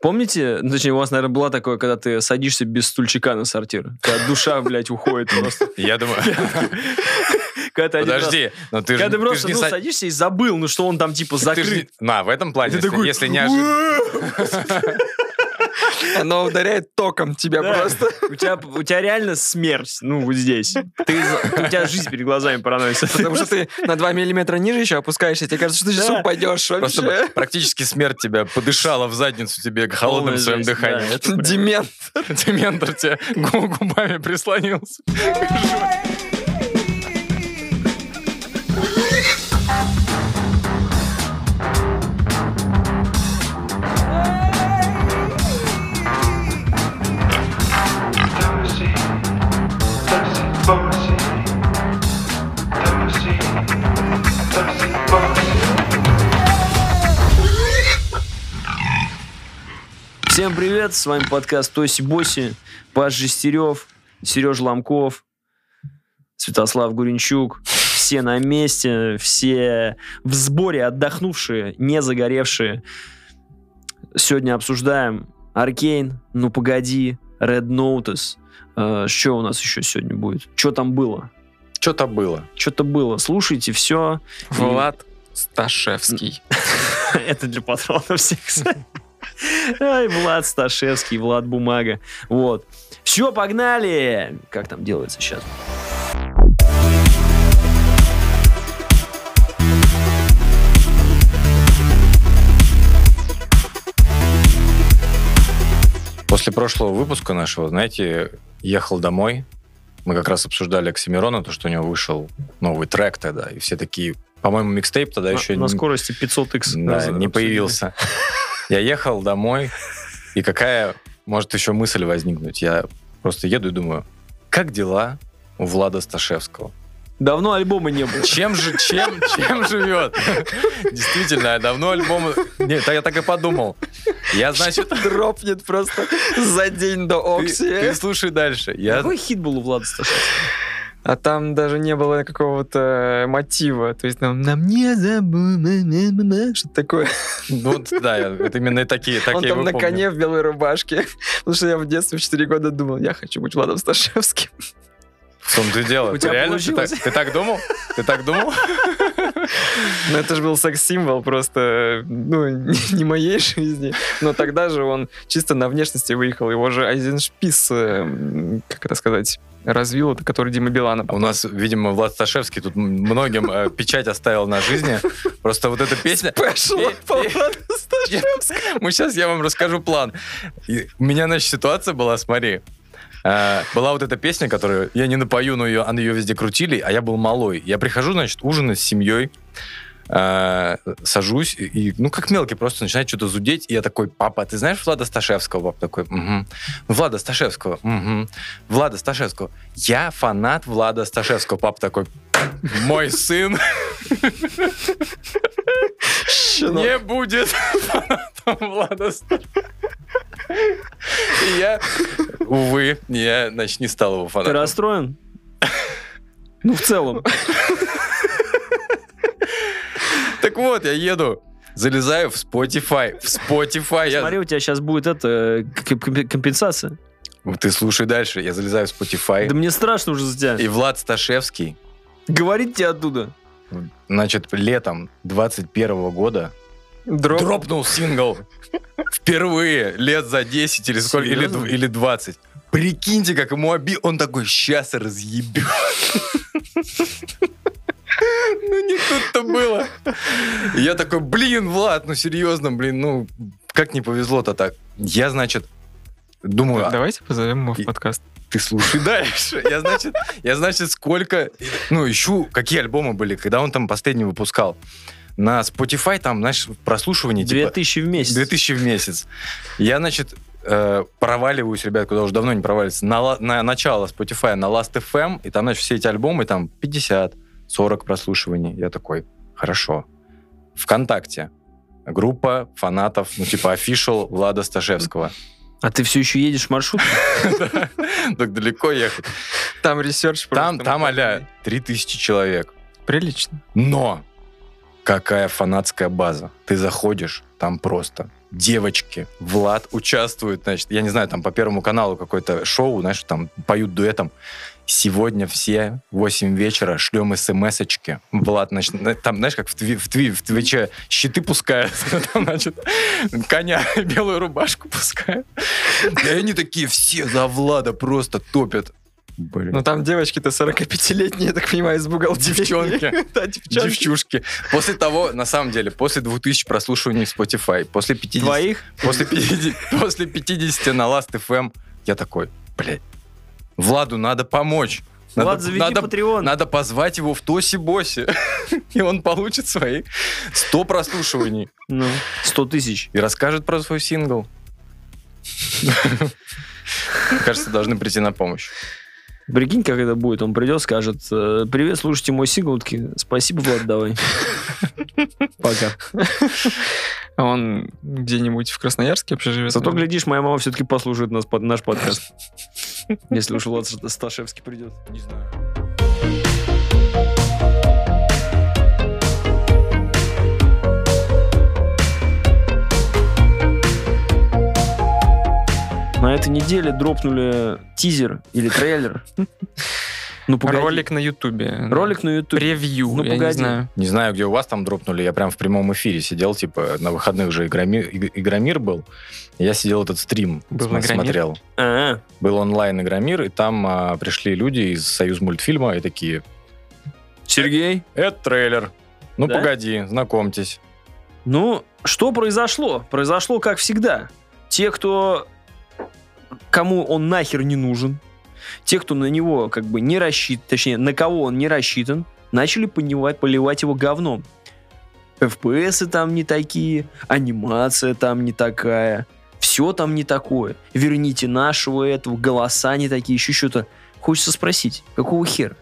Помните, ну, точнее, у вас, наверное, было такое, когда ты садишься без стульчика на сортир? Когда душа, блядь, уходит просто. Я думаю... Когда ты один раз- Подожди, но ты же Когда ты ты просто же не ну, са- садишься и забыл, ну что он там типа ты же закрыт. На, в этом плане, Ты если такой, если неожиданно... Оно ударяет током тебя Да. просто. У тебя, у тебя реально смерть, ну, вот здесь. Ты, у тебя жизнь перед глазами проносится. Потому что ты на 2 миллиметра ниже еще опускаешься. Тебе кажется, что ты сейчас Да. упадешь Просто вообще. практически смерть тебя подышала в задницу тебе холодным Полная своим жесть, дыханием. Демент. Дементор тебе гу- губами прислонился. Всем привет, с вами подкаст Тоси Боси, Паш Жестерев, Сереж Ломков, Святослав Гуренчук. Все на месте, все в сборе, отдохнувшие, не загоревшие. Сегодня обсуждаем Аркейн, Ну Погоди, Red Notice. Э, Что у нас еще сегодня будет? Что там было? Что-то было. Что-то было. Слушайте все. Влад Сташевский. Это для патронов всех, кстати. Ай, Влад Сташевский, Влад Бумага. Вот. Все, погнали! Как там делается сейчас? После прошлого выпуска нашего, знаете, ехал домой. Мы как раз обсуждали Оксимирона, то, что у него вышел новый трек тогда. И все такие, по-моему, микстейп тогда еще на, на не- скорости 500x. Да, не появился. Я ехал домой, и какая может еще мысль возникнуть? Я просто еду и думаю, как дела у Влада Сташевского? Давно альбома не было. Чем же, чем, чем живет? Действительно, давно альбом... Нет, я так и подумал. Я, значит... Дропнет просто за день до Ты, ты Окси. слушай дальше. Я, Какой хит был у Влада Сташевского? А там даже не было какого-то мотива. То есть нам, нам не забудь, что такое. ну, вот, да, это именно такие, Он такие там вы на помню. коне в белой рубашке. Потому что я в детстве в 4 года думал, я хочу быть Владом Сташевским. В том-то и дело. У тебя Реально, ты так, ты так думал? Ты так думал? Но это же был секс-символ просто, ну, не, моей жизни. Но тогда же он чисто на внешности выехал. Его же Айзеншпис, э, м, как это сказать, развил, это который Дима Билана. У нас, видимо, Влад Сташевский тут многим э, печать оставил на жизни. Просто вот эта песня... Спешл. Мы сейчас я вам расскажу план. И у меня, значит, ситуация была, смотри. Э, была вот эта песня, которую я не напою, но ее, ее везде крутили, а я был малой. Я прихожу, значит, ужинать с семьей, э, сажусь, и, ну, как мелкий, просто начинает что-то зудеть, и я такой, папа, ты знаешь Влада Сташевского? Папа такой, угу. Влада Сташевского, угу. Влада Сташевского. Я фанат Влада Сташевского. Папа такой, мой сын не будет фанатом Влада. И я, увы, я, значит, не стал его Ты фанатом. расстроен? Ну, в целом. Вот, я еду, залезаю в Spotify. В Spotify. я- Смотри, у тебя сейчас будет это к- компенсация. Ты слушай дальше. Я залезаю в Spotify. Да мне страшно уже за тебя. И Влад Сташевский, Говорить тебе оттуда. значит, летом 21 года Дроп. дропнул сингл. Впервые лет за 10 или сколько, или, или 20. Прикиньте, как ему оби... Он такой, сейчас разъебет. Ну, не тут-то было. И Я такой, блин, Влад, ну серьезно, блин, ну как не повезло-то так. Я, значит, думаю, а Давайте позовем его в подкаст. ты слушай дальше. Я, значит, я, значит, сколько... Ну, ищу, какие альбомы были, когда он там последний выпускал. На Spotify там, знаешь, прослушивание типа... 2000 в месяц. 2000 в месяц. Я, значит, э, проваливаюсь, ребят, куда уже давно не проваливается, на, на начало Spotify, на Last FM, и там, значит, все эти альбомы, там 50, 40 прослушиваний. Я такой, хорошо. ВКонтакте. Группа фанатов, ну, типа, official Влада Сташевского. А ты все еще едешь в маршрут? Так далеко ехать. Там ресерч Там, там модный. а 3000 человек. Прилично. Но какая фанатская база. Ты заходишь, там просто девочки, Влад участвует, значит, я не знаю, там по Первому каналу какое-то шоу, знаешь, там поют дуэтом. Сегодня все в 8 вечера шлем смс-очки. Влад, значит, на- там, знаешь, как в, тви, в, тви, в Твиче щиты пускают, там, значит, коня, белую рубашку пускают. И они такие все за Влада просто топят. Блин. Ну там девочки-то 45-летние, я так понимаю, из бухгалтерии. Девчонки. Да, девчонки. Девчушки. После того, на самом деле, после 2000 прослушиваний в Spotify, после 50... Твоих? После 50, после 50 на Last.fm я такой, блядь, Владу надо помочь. Надо, Влад, заведи надо, Patreon. надо позвать его в Тоси-Боси, и он получит свои 100 прослушиваний Ну, 100 тысяч. и расскажет про свой сингл. Кажется, должны прийти на помощь. Прикинь, как это будет. Он придет, скажет, э, привет, слушайте мой сингл. Спасибо, Влад, давай. Пока. А он где-нибудь в Красноярске вообще живет? Зато, глядишь, моя мама все-таки послушает нас, под- наш подкаст. Если уж Влад Сташевский придет. Не знаю. На этой неделе дропнули тизер или трейлер. Ну, погоди. Ролик на Ютубе. Ролик на YouTube. Превью, Ну, я не погоди. знаю. Не знаю, где у вас там дропнули. Я прям в прямом эфире сидел, типа, на выходных же Игромир, Иг- Игромир был. Я сидел этот стрим, Был см- смотрел. А, Был онлайн Игромир, и там а, пришли люди из Союз мультфильма и такие, Сергей? это трейлер. Ну, Да? погоди, знакомьтесь. Ну, что произошло? Произошло, как всегда. Те, кто... Кому он нахер не нужен, те, кто на него как бы не рассчитан, точнее, на кого он не рассчитан, начали понимать, поливать его говном. FPS там не такие, анимация там не такая, все там не такое. Верните нашего этого, голоса не такие, еще что-то. Хочется спросить, какого хера?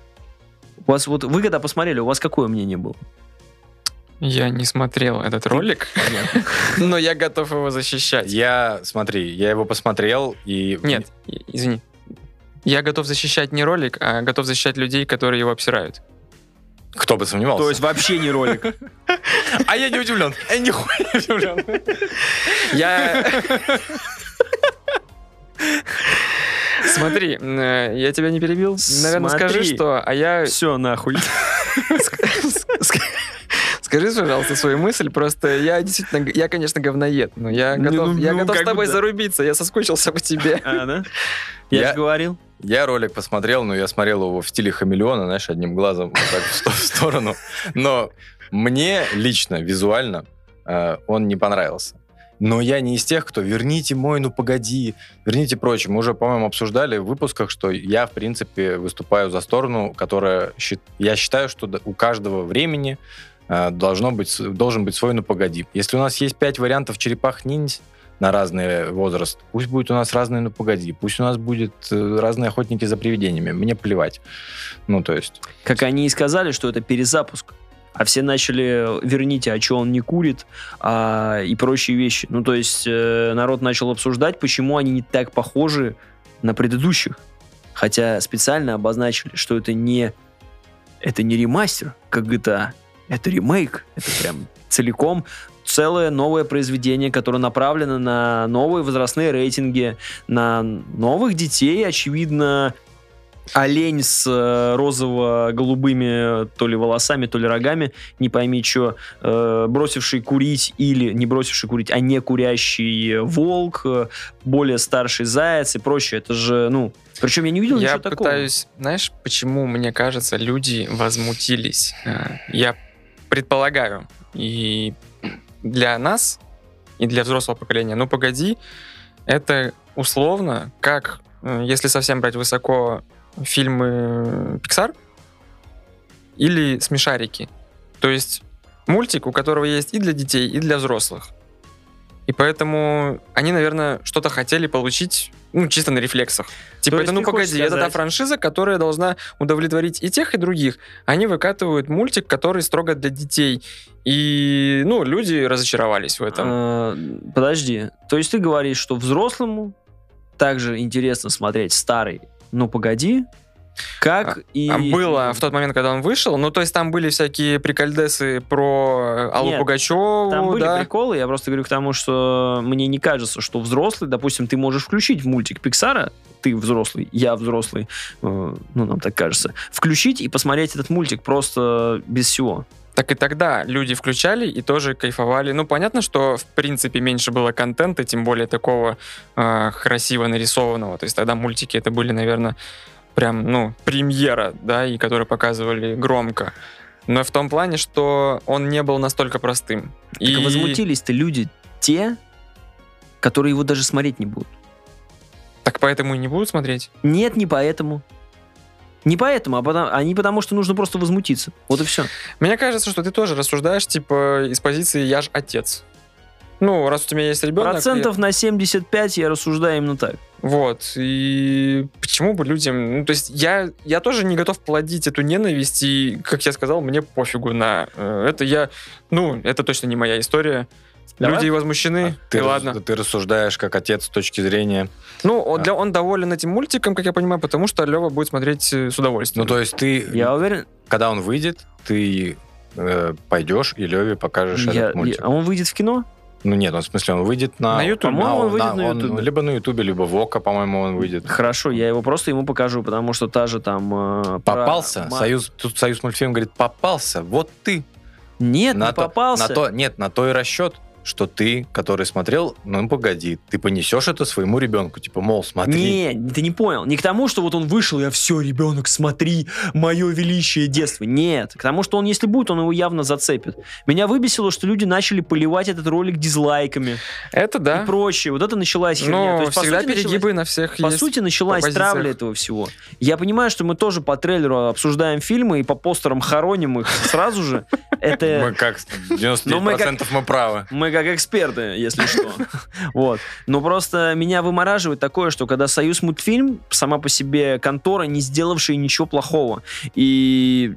У вас вот, вы когда посмотрели, у вас какое мнение было? Я не смотрел этот ролик, но я готов его защищать. Я, смотри, я его посмотрел, и... Нет, извини. Я готов защищать не ролик, а готов защищать людей, которые его обсирают. Кто бы сомневался. То есть вообще не ролик. А я не удивлен. Я нихуя не удивлен. Я... Смотри, э, я тебя не перебил. Наверное, скажи, что... А я... Все нахуй. Скажи, пожалуйста, свою мысль. Просто я действительно... Я, конечно, говноед, но я готов, ну, я ну, готов с бы тобой да. зарубиться. Я соскучился по тебе. А, да? Я Я- же говорил. Я ролик посмотрел, но я смотрел его в стиле хамелеона, знаешь, одним глазом вот так в сто- в сторону. Но мне лично, визуально, э, он не понравился. Но я не из тех, кто «верните мой, ну погоди», «верните прочее». Мы уже, по-моему, обсуждали в выпусках, что я, в принципе, выступаю за сторону, которая... щи- Я считаю, что у каждого времени должно быть, должен быть свой «ну погоди». Если у нас есть пять вариантов черепах-ниндзя, на разный возраст. Пусть будет у нас разные, ну погоди. Пусть у нас будет э, разные охотники за привидениями. Мне плевать. Ну, то есть... Как они и сказали, что это перезапуск. А все начали, верните, а что он не курит, а, и прочие вещи. Ну, то есть э, народ начал обсуждать, почему они не так похожи на предыдущих. Хотя специально обозначили, что это не, это не ремастер, как GTA, это ремейк. Это прям целиком целое новое произведение, которое направлено на новые возрастные рейтинги, на новых детей, очевидно, олень с э, розово-голубыми то ли волосами, то ли рогами, не пойми что, бросивший курить или не бросивший курить, а не курящий волк, э, более старший заяц и прочее. Это же, ну, причем я не видел Я ничего такого. пытаюсь... Знаешь, почему, мне кажется, люди возмутились? Э, Я предполагаю, и для нас, и для взрослого поколения, ну, погоди, это условно, как, если совсем брать высоко, фильмы Pixar или смешарики. То есть мультик, у которого есть и для детей, и для взрослых. И поэтому они, наверное, что-то хотели получить, ну, чисто на рефлексах. Типа, есть это, ну, погоди, это та сказать- франшиза, которая должна удовлетворить и тех, и других. Они выкатывают мультик, который строго для детей. И, ну, люди разочаровались в этом. Э, Подожди, то есть ты говоришь, что взрослому также интересно смотреть старый «Ну, погоди», Как и... А Было в тот момент, когда он вышел. Ну, то есть там были всякие прикольдесы про Аллу Нет, Пугачеву. Там были да. приколы, я просто говорю к тому, что мне не кажется, что взрослый, допустим, ты можешь включить в мультик Пиксара, ты взрослый, я взрослый, э, ну, нам так кажется, включить и посмотреть этот мультик просто без всего. Так и тогда люди включали и тоже кайфовали. Ну, понятно, что в принципе меньше было контента, тем более такого э, красиво нарисованного. То есть тогда мультики это были, наверное, прям, ну, премьера, да, и которые показывали громко. Но в том плане, что он не был настолько простым. Так возмутились-то люди те, которые его даже смотреть не будут. Так поэтому и не будут смотреть. Нет, не поэтому. Не поэтому, а потому, а не потому, что нужно просто возмутиться. Вот и все. Мне кажется, что ты тоже рассуждаешь, типа, из позиции «я ж отец». Ну, раз у тебя есть ребенок... Процентов на 75 я рассуждаю именно так. Вот, и почему бы людям... Ну, то есть я, я тоже не готов плодить эту ненависть, и, как я сказал, мне пофигу на э, это. Я... Ну, это точно не моя история. Давай. Люди возмущены, А Ты, и ладно. ты рассуждаешь как отец с точки зрения... Ну, он, А. для, он доволен этим мультиком, как я понимаю, потому что Лева будет смотреть э, с удовольствием. Ну, то есть ты, Я уверен, когда он выйдет, ты э, пойдешь и Леве покажешь я- этот мультик. я- а он выйдет в кино? Ну нет, он, в смысле, он выйдет на... На Ютубе. По-моему, он выйдет на- на он Ютубе. Либо на Ютубе, либо в Ока, по-моему, он выйдет. Хорошо, я его просто ему покажу, потому что та же там... э, про Попался. ма- Союз, тут Союз мультфильм говорит, попался. Вот ты. Нет, на не то- попался. на то, нет, на то и расчет, что ты, который смотрел, ну погоди, ты понесешь это своему ребенку. Типа, мол, смотри. Не, ты не понял. Не к тому, что вот он вышел, я все, ребенок, смотри, мое величие детства. Нет, к тому, что он, если будет, он его явно зацепит. Меня выбесило, что люди начали поливать этот ролик дизлайками это да. и прочее. Вот это началась херня. Но То есть, всегда сути, началась- перегибы на всех По есть. сути, началась по позициях. травля этого всего. Я понимаю, что мы тоже по трейлеру обсуждаем фильмы и по постерам хороним их сразу же. Это... Мы как 99% Ну, мы как- мы правы. Мы как эксперты, если что. Вот. Но просто меня вымораживает такое, что когда Союз мультфильм, сама по себе контора, не сделавшая ничего плохого, и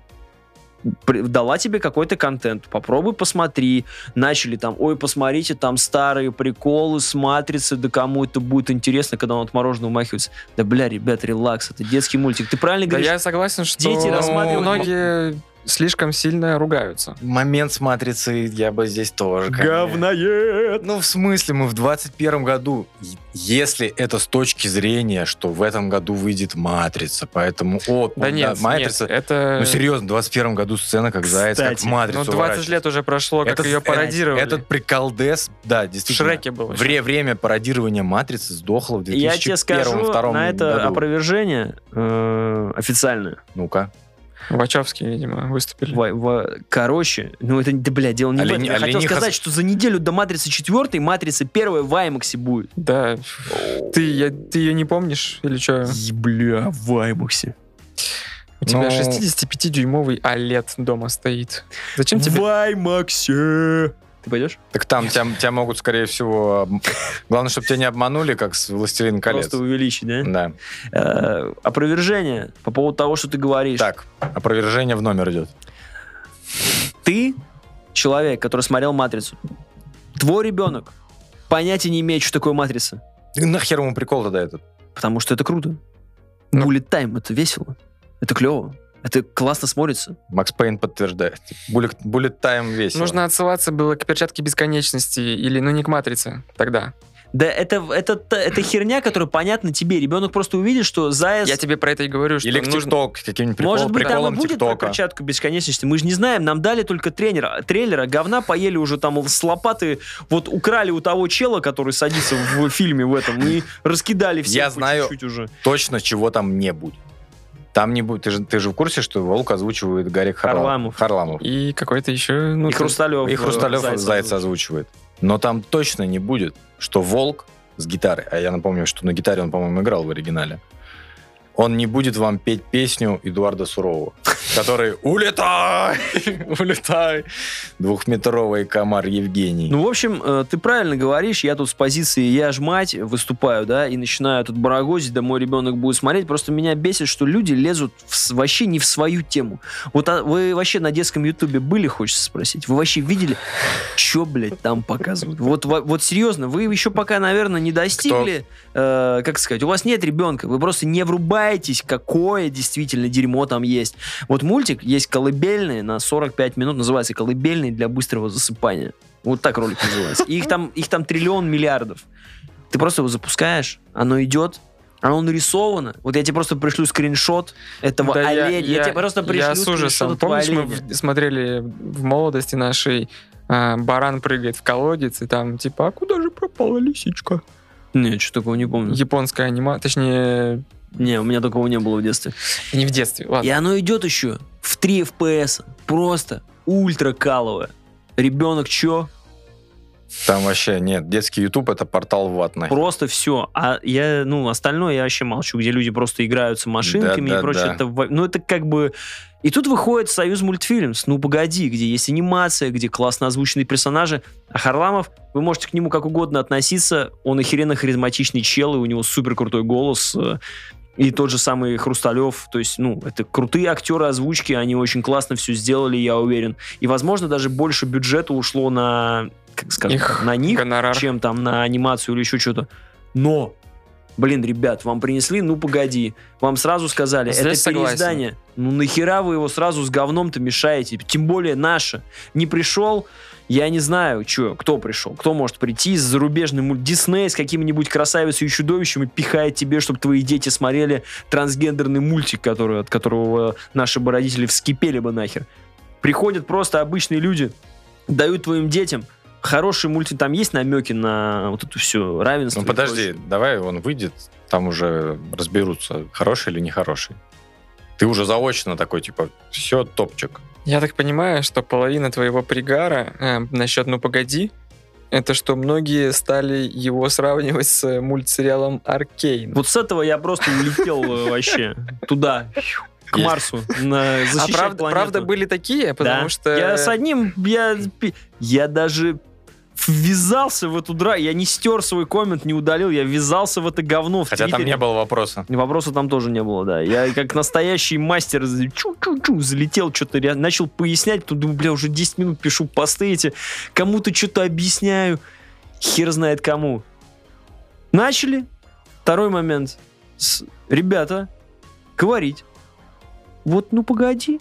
дала тебе какой-то контент, попробуй посмотри, начали там, ой, посмотрите, там старые приколы с матрицы, да кому это будет интересно, когда он от мороженого умахивается. Да, бля, ребят, релакс, это детский мультик. Ты правильно Да говоришь? я согласен, что дети рассматривают- многие слишком сильно ругаются. Момент с матрицей я бы здесь тоже. конечно. Говноед! Ну, в смысле, мы в 21 году, если это с точки зрения, что в этом году выйдет «Матрица», поэтому, о, Да нет, «Матрица», нет, это... ну, серьезно, в 21 году сцена, как заяц, как в Кстати, «Матрицу» Ну, 20 ворачивается. лет уже прошло, как Этот- ее э, пародировали. Этот приколдес, да, в действительно. Шреке было. Вре- время пародирования «Матрицы» сдохло в 2001 Я тебе скажу 2002 на это году. опровержение э, официальное. Ну-ка. Вачовски, видимо, выступили. Во- во- короче, ну это, да, бля, дело не в Олени- этом. Я хотел олениха сказать, с- что за неделю до Матрицы 4 Матрица 1 в IMAX будет. Да. Ты, я- ты ее не помнишь? Или что? Бля, в IMAX. У тебя Ну- 65-дюймовый OLED дома стоит. Зачем тебе? В IMAX. Ты пойдешь? Так там тебя, тебя могут, скорее всего... Главное, чтобы тебя не обманули, как с «Властелин колец». Просто увеличить, да? Да. Э, опровержение по поводу того, что ты говоришь. Так, опровержение в номер идет. Ты человек, который смотрел Матрицу. Твой ребенок понятия не имеет, что такое Матрица. И нахер ему прикол тогда этот? Потому что это круто. Ну. Bullet Time это весело. Это клево. Это классно смотрится. Макс Пейн подтверждает. Буллет, буллет тайм весело. Нужно отсылаться было к перчатке бесконечности или, ну, не к матрице тогда. Да это, это, это, это херня, которая понятна тебе. Ребенок просто увидит, что заяц... Я тебе про это и говорю, что Или к нужно... ТикТок, каким-нибудь прикол, Может быть, там и приколом будет про перчатку бесконечности. Мы же не знаем, нам дали только тренера, трейлера, говна поели уже там с лопаты, вот украли у того чела, который садится в фильме в этом, и раскидали все Я знаю. чуть-чуть уже. Точно чего там не будет. Там не будет. Ты же, ты же в курсе, что Волк озвучивает Гарик Харламов? Харламов. И какой-то еще... Ну, И Хрусталев. И Хрусталев Зайца Зайца озвучивает. Но там точно не будет, что Волк с гитарой, а я напомню, что на гитаре он, по-моему, играл в оригинале, он не будет вам петь песню Эдуарда Сурового. Который «Улетай! Улетай!» Двухметровый комар Евгений. Ну, в общем, э, ты правильно говоришь, я тут с позиции «я ж мать» выступаю, да, и начинаю тут барагозить, да мой ребенок будет смотреть. Просто меня бесит, что люди лезут в вообще не в свою тему. Вот а вы вообще на детском ютубе были, хочется спросить? Вы вообще видели, что, блядь, там показывают? Вот, во- вот серьезно, вы еще пока, наверное, не достигли, э, как сказать, у вас нет ребенка, вы просто не врубаетесь, какое действительно дерьмо там есть. Вот мультик есть колыбельный на 45 минут, называется «Колыбельный для быстрого засыпания». Вот так ролик называется. И их там, их там триллион миллиардов. Ты просто его запускаешь, оно идет, оно нарисовано. Вот я тебе просто пришлю скриншот этого Да я- оленя. Я, тебе просто пришлю Я с ужасом. Помнишь, мы оленя. в- смотрели в молодости нашей а, баран прыгает в колодец, и там типа, а куда же пропала лисичка? Не, что такого не помню. Японская анима, точнее, Не, у меня такого не было в детстве. не в детстве, ладно. И оно идет еще в 3 FPS. Просто ультра каловое. Ребенок чё? Там вообще нет. Детский YouTube это портал ватный. Просто все. А я, ну, остальное я вообще молчу, где люди просто играются машинками Да, да, и прочее. да. Это, ну, это как бы... И тут выходит Союз мультфильм «Ну, погоди», где есть анимация, где классно озвученные персонажи. А Харламов, вы можете к нему как угодно относиться, он охеренно харизматичный чел, и у него супер крутой голос. И тот же самый Хрусталев, то есть, ну, это крутые актеры озвучки, они очень классно все сделали, я уверен. И, возможно, даже больше бюджета ушло на, как скажем, Их на них, гонорар. чем там на анимацию или еще что-то. Но, блин, ребят, вам принесли, ну погоди, вам сразу сказали, Здесь это согласен. переиздание. Ну нахера вы его сразу с говном-то мешаете? Тем более наше. Не пришел, я не знаю, чё, кто пришел, кто может прийти с зарубежным мульт Дисней с каким-нибудь красавицей и чудовищем и пихает тебе, чтобы твои дети смотрели трансгендерный мультик, который, от которого наши бы родители вскипели бы нахер. Приходят просто обычные люди, дают твоим детям хороший мультик, там есть намеки на вот это все равенство. Ну подожди, давай он выйдет, там уже разберутся, хороший или нехороший. Ты уже заочно такой, типа, все, топчик. Я так понимаю, что половина твоего пригара э, насчет «Ну, погоди», это что многие стали его сравнивать с э, мультсериалом «Аркейн». Вот с этого я просто улетел э, вообще туда, к Есть. Марсу, на а защищать правда, планету. правда были такие? Потому Да. что... Я с одним, я, я даже ввязался в эту драку, я не стер свой коммент, не удалил, я ввязался в это говно в Хотя там Твиттере. не было вопроса. Вопроса там тоже не было, да. Я как настоящий мастер чу-чу-чу залетел, что-то начал пояснять, тут думаю, бля, уже 10 минут пишу посты эти, кому-то что-то объясняю, хер знает кому. Начали. Второй момент. С- Ребята, говорить. Вот, ну погоди.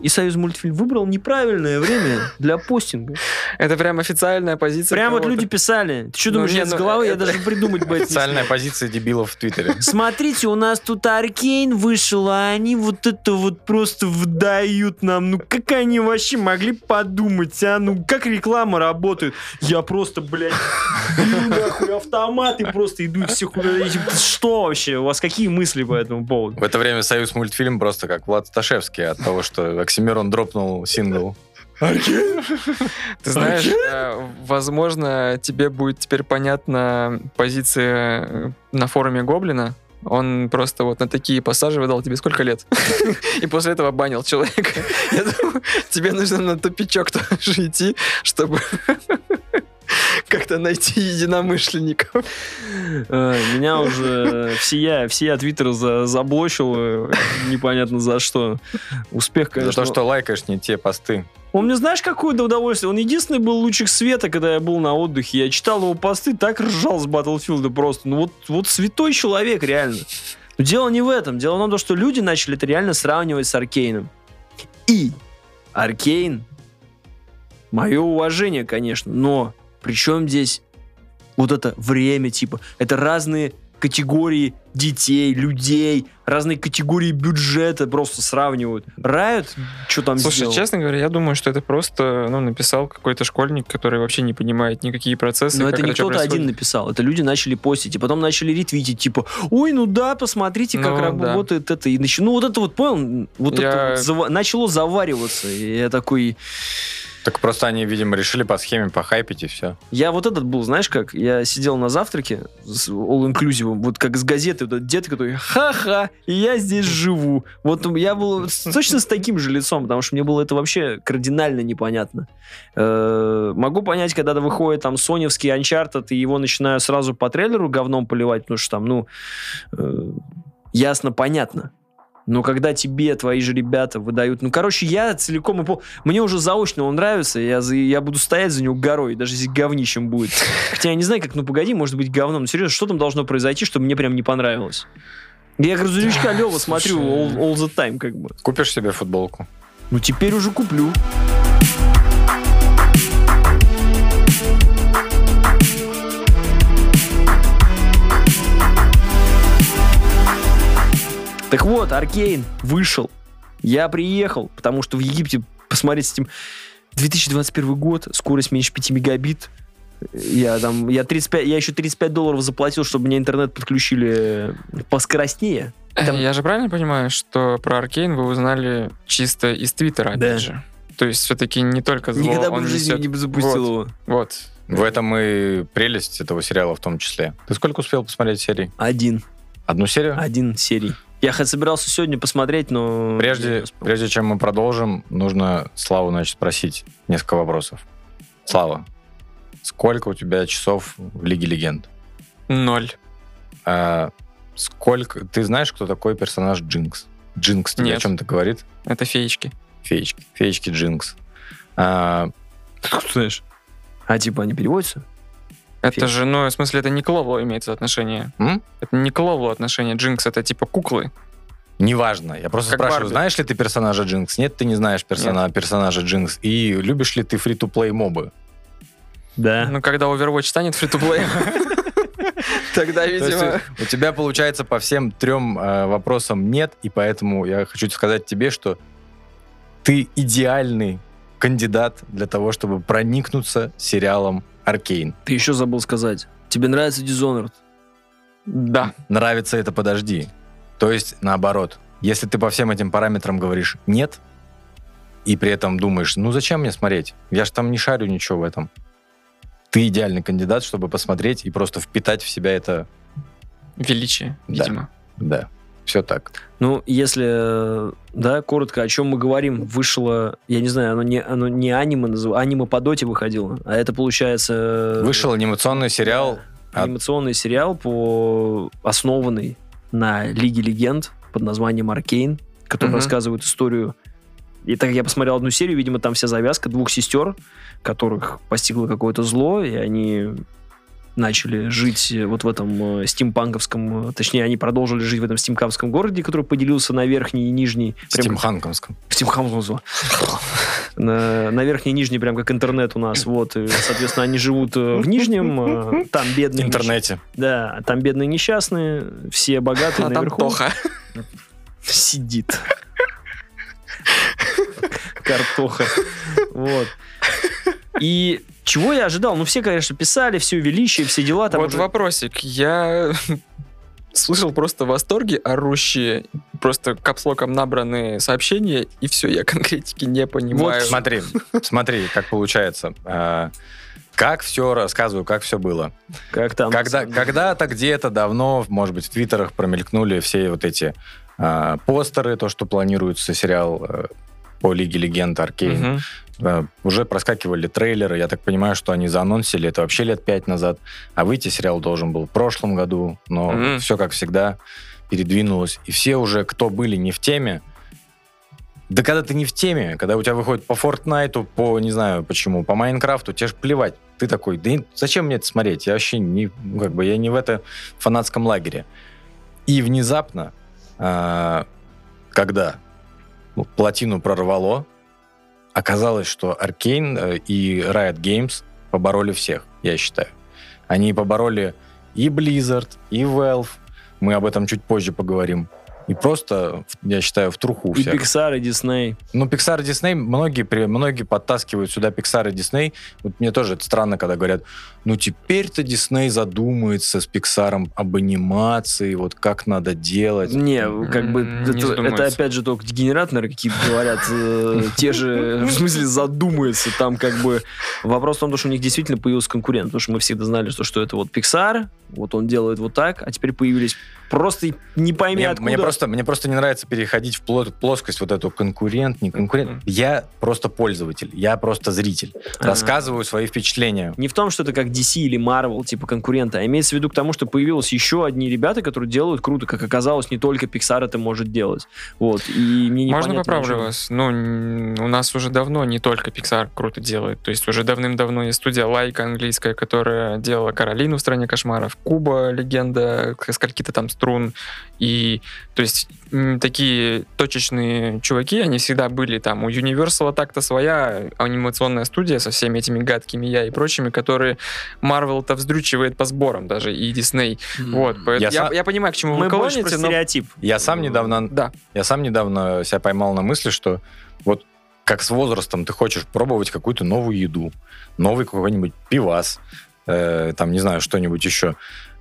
И Союз мультфильм выбрал неправильное время для постинга. Это прям официальная позиция Прям вот люди писали. Ты что Ну, думаешь, не, нет с ну, головы? Я даже придумать бы Официальная позиция дебилов в Твиттере. Смотрите, у нас тут Аркейн вышел, а они вот это вот просто вдают нам. Ну как они вообще могли подумать, а? Ну как реклама работает? Я просто, блядь, нахуй автомат и просто иду всех удалить. Что вообще? У вас какие мысли по этому поводу? В это время Союз мультфильм просто как Влад Сташевский от того, что Оксимирон дропнул сингл. Ты знаешь, э, возможно, тебе будет теперь понятна позиция э, на форуме Гоблина. Он просто вот на такие пассажи выдал тебе сколько лет? И после этого банил человека. Я думаю, тебе нужно на тупичок тоже идти, чтобы как-то найти единомышленников. Э, Меня уже всея, всея Твиттер за- заблочил, э, непонятно за что. Успех, За конечно. то, что лайкаешь не те посты. Он мне знаешь, какое то удовольствие? Он единственный был лучик света, когда я был на отдыхе. Я читал его посты, так ржал с Battlefield просто. Ну вот, вот святой человек, реально. Но дело не в этом. Дело в том, что люди начали это реально сравнивать с Аркейном. И Аркейн, мое уважение, конечно, но при чем здесь вот это время, типа, это разные категории детей, людей, разные категории бюджета просто сравнивают. Райот, что там Слушай, сделал? честно говоря, я думаю, что это просто ну, написал какой-то школьник, который вообще не понимает никакие процессы. Но это не кто-то один написал, это люди начали постить, и потом начали ретвитить, типа, ой, ну да, посмотрите, как Ну, да. работает это. И нач- Ну вот это вот, понял, вот Я- это вот зава- начало завариваться, и я такой, Так просто они, видимо, решили по схеме похайпить и все. Я вот этот был, знаешь как? Я сидел на завтраке с all inclusive, вот как с газеты, вот этот дед, который ха-ха, я здесь живу. Вот я был точно с таким же лицом, потому что мне было это вообще кардинально непонятно. Э, Могу понять, когда выходит там соневский Uncharted, и его начинаю сразу по трейлеру говном поливать, потому что там, ну, э, ясно, понятно. Но когда тебе твои же ребята выдают... Ну, короче, я целиком и пол... Мне уже заочно он нравится, я, за- я буду стоять за него горой, даже если говнищем будет. Хотя я не знаю, как, ну, погоди, может быть, говном. Но серьезно, что там должно произойти, чтобы мне прям не понравилось? Я грузовичка Лева смотрю all, all the time, как бы. Купишь себе футболку? Ну, теперь уже куплю. Так вот, Аркейн вышел. Я приехал, потому что в Египте посмотреть с этим 2021 год, скорость меньше 5 мегабит. Я там, я 35, я еще 35 долларов заплатил, чтобы мне интернет подключили поскоростнее. Там- Я же правильно понимаю, что про Аркейн вы узнали чисто из Твиттера, опять Да. же? То есть все-таки не только зло Никогда бы он в жизни несет. не запустил Вот. его. Вот. В этом и прелесть этого сериала в том числе. Ты сколько успел посмотреть серий? Один. Одну серию? Один серий. Я хоть собирался сегодня посмотреть, но... Прежде, прежде чем мы продолжим, нужно Славу, значит, спросить несколько вопросов. Слава, сколько у тебя часов в Лиге Легенд? Ноль. А, сколько... Ты знаешь, кто такой персонаж Джинкс? Джинкс тебе Нет. о чем-то говорит? Это феечки. Феечки. Феечки Джинкс. А, Ты знаешь? А типа они переводятся? Это Феечки. же, ну, в смысле, это не к Ловлу имеется отношение. м? Это не к Ловлу отношение. Джинкс это типа куклы. Неважно. Я просто Как спрашиваю, Барби. знаешь ли ты персонажа Джинкс? Нет, ты не знаешь персона- персонажа Джинкс. И любишь ли ты фри-то-плей мобы? Да. Ну, когда Overwatch станет фри-то-плей, тогда, видимо... у тебя получается по всем трем э, вопросам нет, и поэтому я хочу сказать тебе, что ты идеальный кандидат для того, чтобы проникнуться сериалом Аркейн. Ты еще забыл сказать. Тебе нравится Dishonored? Да. Нравится это, подожди. То есть, наоборот, если ты по всем этим параметрам говоришь «нет», и при этом думаешь, ну зачем мне смотреть? Я же там не шарю ничего в этом. Ты идеальный кандидат, чтобы посмотреть и просто впитать в себя это... Величие, Да. видимо. Да, все так. Ну, если, да, коротко, о чем мы говорим, вышло, я не знаю, оно не, оно не аниме, назыв- аниме по доте выходило, а это, получается... э, Вышел анимационный сериал да, анимационный сериал, по... основанный на Лиге Легенд под названием Аркейн, который Мгм. рассказывает историю и так как я посмотрел одну серию, видимо, там вся завязка двух сестер, которых постигло какое-то зло, и они начали жить э, вот в этом э, стимпанковском, э, точнее, они продолжили жить в этом стимпанковском городе, который поделился на верхний и нижний. в Стимханковском. Стимпанковском. На, на верхний и нижний, прям как интернет у нас. Вот, и, соответственно, они живут в нижнем, там бедные. интернете. Да, там бедные несчастные, все богатые А там наверху. Тоха. Сидит. Картоха. Вот. И чего я ожидал? Ну, все, конечно, писали, все величие, все дела. Там Вот уже- вопросик. Я слышал просто восторги орущие, просто капслоком набранные сообщения, и все, я конкретики не понимаю. Смотри, смотри, как получается. А, Как все рассказываю, как все было. Как там? Когда, когда-то где-то давно, может быть, в твиттерах промелькнули все вот эти а, постеры, то, что планируется сериал э, по Лиге Легенд Аркейн. Э, Уже проскакивали трейлеры. Я так понимаю, что они заанонсили это вообще лет пять назад. А выйти сериал должен был в прошлом году. Но Мгм. все, как всегда, передвинулось. И все уже, кто были не в теме, да когда ты не в теме, когда у тебя выходит по Фортнайту, по, не знаю почему, по Майнкрафту, тебе же плевать. Ты такой, да зачем мне это смотреть? Я вообще не, ну, как бы, я не в это фанатском лагере. И внезапно, а, когда ну, плотину прорвало, оказалось, что Arkane э, и Riot Games побороли всех, я считаю. Они побороли и Blizzard, и Valve. Мы об этом чуть позже поговорим. И просто, я считаю, в труху И всех. Pixar, и Disney. Ну, Pixar и Disney, многие, при- многие подтаскивают сюда Pixar и Disney. Вот мне тоже это странно, когда говорят, ну теперь-то Дисней задумается с Пиксаром об анимации, вот как надо делать. Не, как бы это, опять же только дегенераты, наверное, какие-то говорят, э, те же, в смысле, задумаются. Там как бы вопрос в том, что у них действительно появился конкурент, потому что мы всегда знали, что, что это вот Pixar, вот он делает вот так, а теперь появились просто не пойми откуда. мне просто, мне просто не нравится переходить в пло- плоскость вот эту конкурент, не конкурент. Мгм. Я просто пользователь, я просто зритель. А. Рассказываю свои впечатления. Не в том, что это как DC или Marvel, типа конкуренты, а имеется в виду к тому, что появилось еще одни ребята, которые делают круто, как оказалось, не только Pixar это может делать. Вот, и мне не Можно поправлю вас? Ну, у нас уже давно не только Pixar круто делает. То есть уже давным-давно есть студия Лайка английская, которая делала Каролину в стране кошмаров, Куба, легенда, скольки-то там струн. И, то есть, такие точечные чуваки, они всегда были там. У Universal так-то своя анимационная студия со всеми этими гадкими я и прочими, которые Marvel-то вздрючивает по сборам даже, и Disney. Вот, поэтому Я я, са- я понимаю, к чему Мы вы про клоните, но... стереотип. Я сам недавно, Да. я сам недавно себя поймал на мысли, что вот как с возрастом ты хочешь пробовать какую-то новую еду, новый какой-нибудь пивас, э, там, не знаю, что-нибудь еще,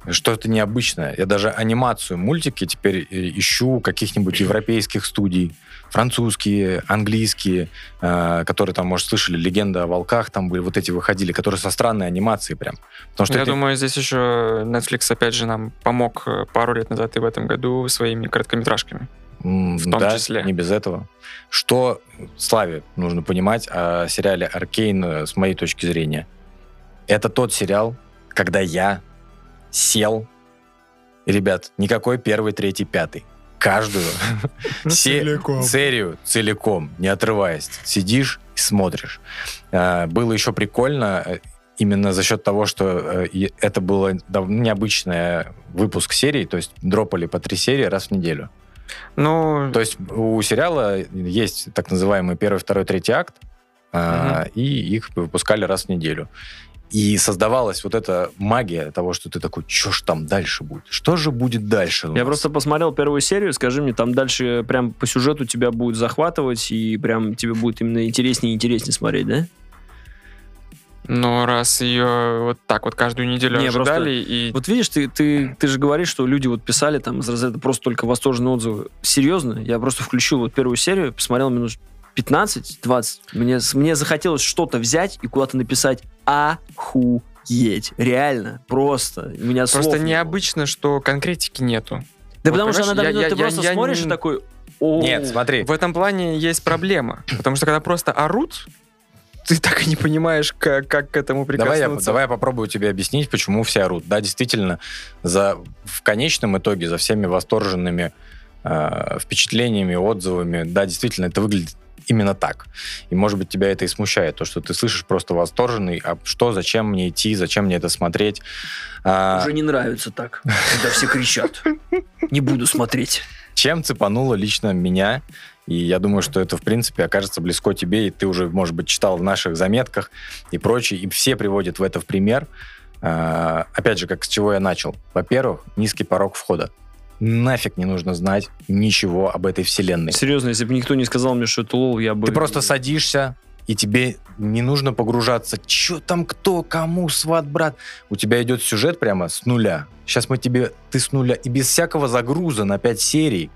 что-то необычное. Я даже анимацию, мультики теперь э, ищу каких-нибудь европейских студий, французские, английские, э, которые там, может, слышали, «Легенда о волках», там были вот эти выходили, которые со странной анимацией прям. Потому что Я это- думаю, здесь еще Netflix, опять же, нам помог э, пару лет назад и в этом году своими короткометражками. В том да, числе. не без этого. Что Славе нужно понимать о сериале «Аркейн» э, с моей точки зрения? Это тот сериал, когда я сел, ребят, никакой первый, третий, пятый. Каждую се- серию целиком, не отрываясь. Сидишь и смотришь. А, Было еще прикольно, э, именно за счет того, что э, это было дав- необычный выпуск серии, то есть дропали по три серии раз в неделю. Ну, То есть у сериала есть так называемый первый, второй, третий акт, а, и их выпускали раз в неделю. И создавалась вот эта магия того, что ты такой, что ж там дальше будет? Что же будет дальше? Я нас?» просто посмотрел первую серию, скажи мне, там дальше прям по сюжету тебя будет захватывать, и прям тебе будет именно интереснее и интереснее смотреть, да? но раз ее вот так вот каждую неделю Не, ожидали, и Вот видишь, ты, ты, ты же говоришь, что люди вот писали там из разряда просто только восторженные отзывы. Серьезно? Я просто включил вот первую серию, посмотрел минут 15-20. Мне, мне захотелось что-то взять и куда-то написать «Ахуеть». Реально. Просто. У меня слов просто было. необычно, что конкретики нету. Да Вот, потому что иногда я- ты я- просто я смотришь не- и такой... «О». Нет, смотри, В этом плане есть проблема, потому что когда просто орут, ты так и не понимаешь, как, как к этому давай я, прикоснуться. давай я попробую тебе объяснить, почему все орут. Да, действительно, за, в конечном итоге за всеми восторженными э, впечатлениями, отзывами, да, действительно, это выглядит именно так. И, может быть, тебя это и смущает, то, что ты слышишь просто восторженный, а что, зачем мне идти, зачем мне это смотреть. А, Уже не нравится так, когда все кричат. Не буду смотреть. чем цепануло лично меня, и я думаю, что это, в принципе, окажется близко тебе, и ты уже, может быть, читал в наших заметках и прочее, и все приводят в это в пример. А, опять же, как с чего я начал. Во-первых, низкий порог входа. Нафиг не нужно знать ничего об этой вселенной. Серьезно, если бы никто не сказал мне, что это лол, я бы... Ты просто садишься, и тебе не нужно погружаться, что там, кто, кому, сват, брат. У тебя идет сюжет прямо с нуля. Сейчас мы тебе, ты с нуля, и без всякого загруза на 5 серий,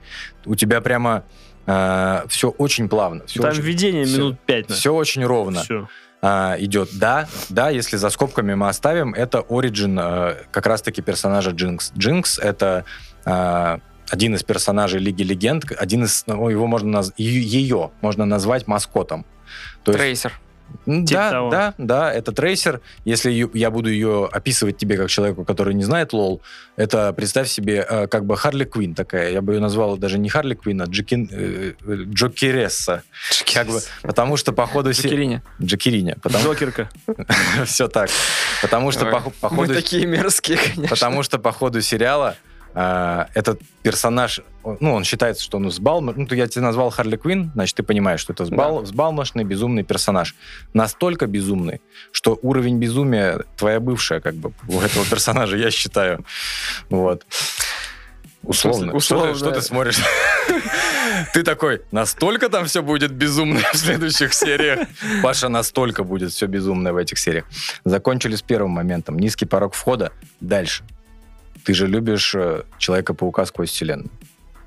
у тебя прямо все очень плавно, все Там очень, введение минут пять. на. всё очень ровно Всё. а, идет. Да, да, если за скобками мы оставим, это оригин а, как раз-таки персонажа Джинкс. Джинкс — это а, один из персонажей Лиги Легенд, один из, ну, его можно наз- ее можно назвать маскотом. То есть Трейсер. Типа Да, того. да, да, это трейсер. Если я буду ее описывать тебе как человеку, который не знает лол, это представь себе э, как бы Харли Квин такая. Я бы ее назвал даже не Харли Квин, а Джекин, э, э, Джокересса. Как бы, потому что по ходу... се- Джекерине. Джекериня. Потому... Джокерка. Все так. Потому что по, Мы ходу... такие мерзкие, конечно. Потому что по ходу сериала а, этот персонаж, ну, он считается, что он взбалмошный. Ну, я тебе назвал Харли Квин, значит, ты понимаешь, что это взбал, взбалмошный, безумный персонаж. Настолько безумный, что уровень безумия твоя бывшая, как бы, у этого персонажа, я считаю. Вот. Условно. Условно, Что, ты, что да. ты смотришь? Ты такой, настолько там все будет безумно в следующих сериях? Паша, настолько будет все безумное в этих сериях. Закончили с первым моментом. Низкий порог входа. Дальше. Ты же любишь э, Человека-паука сквозь вселенную.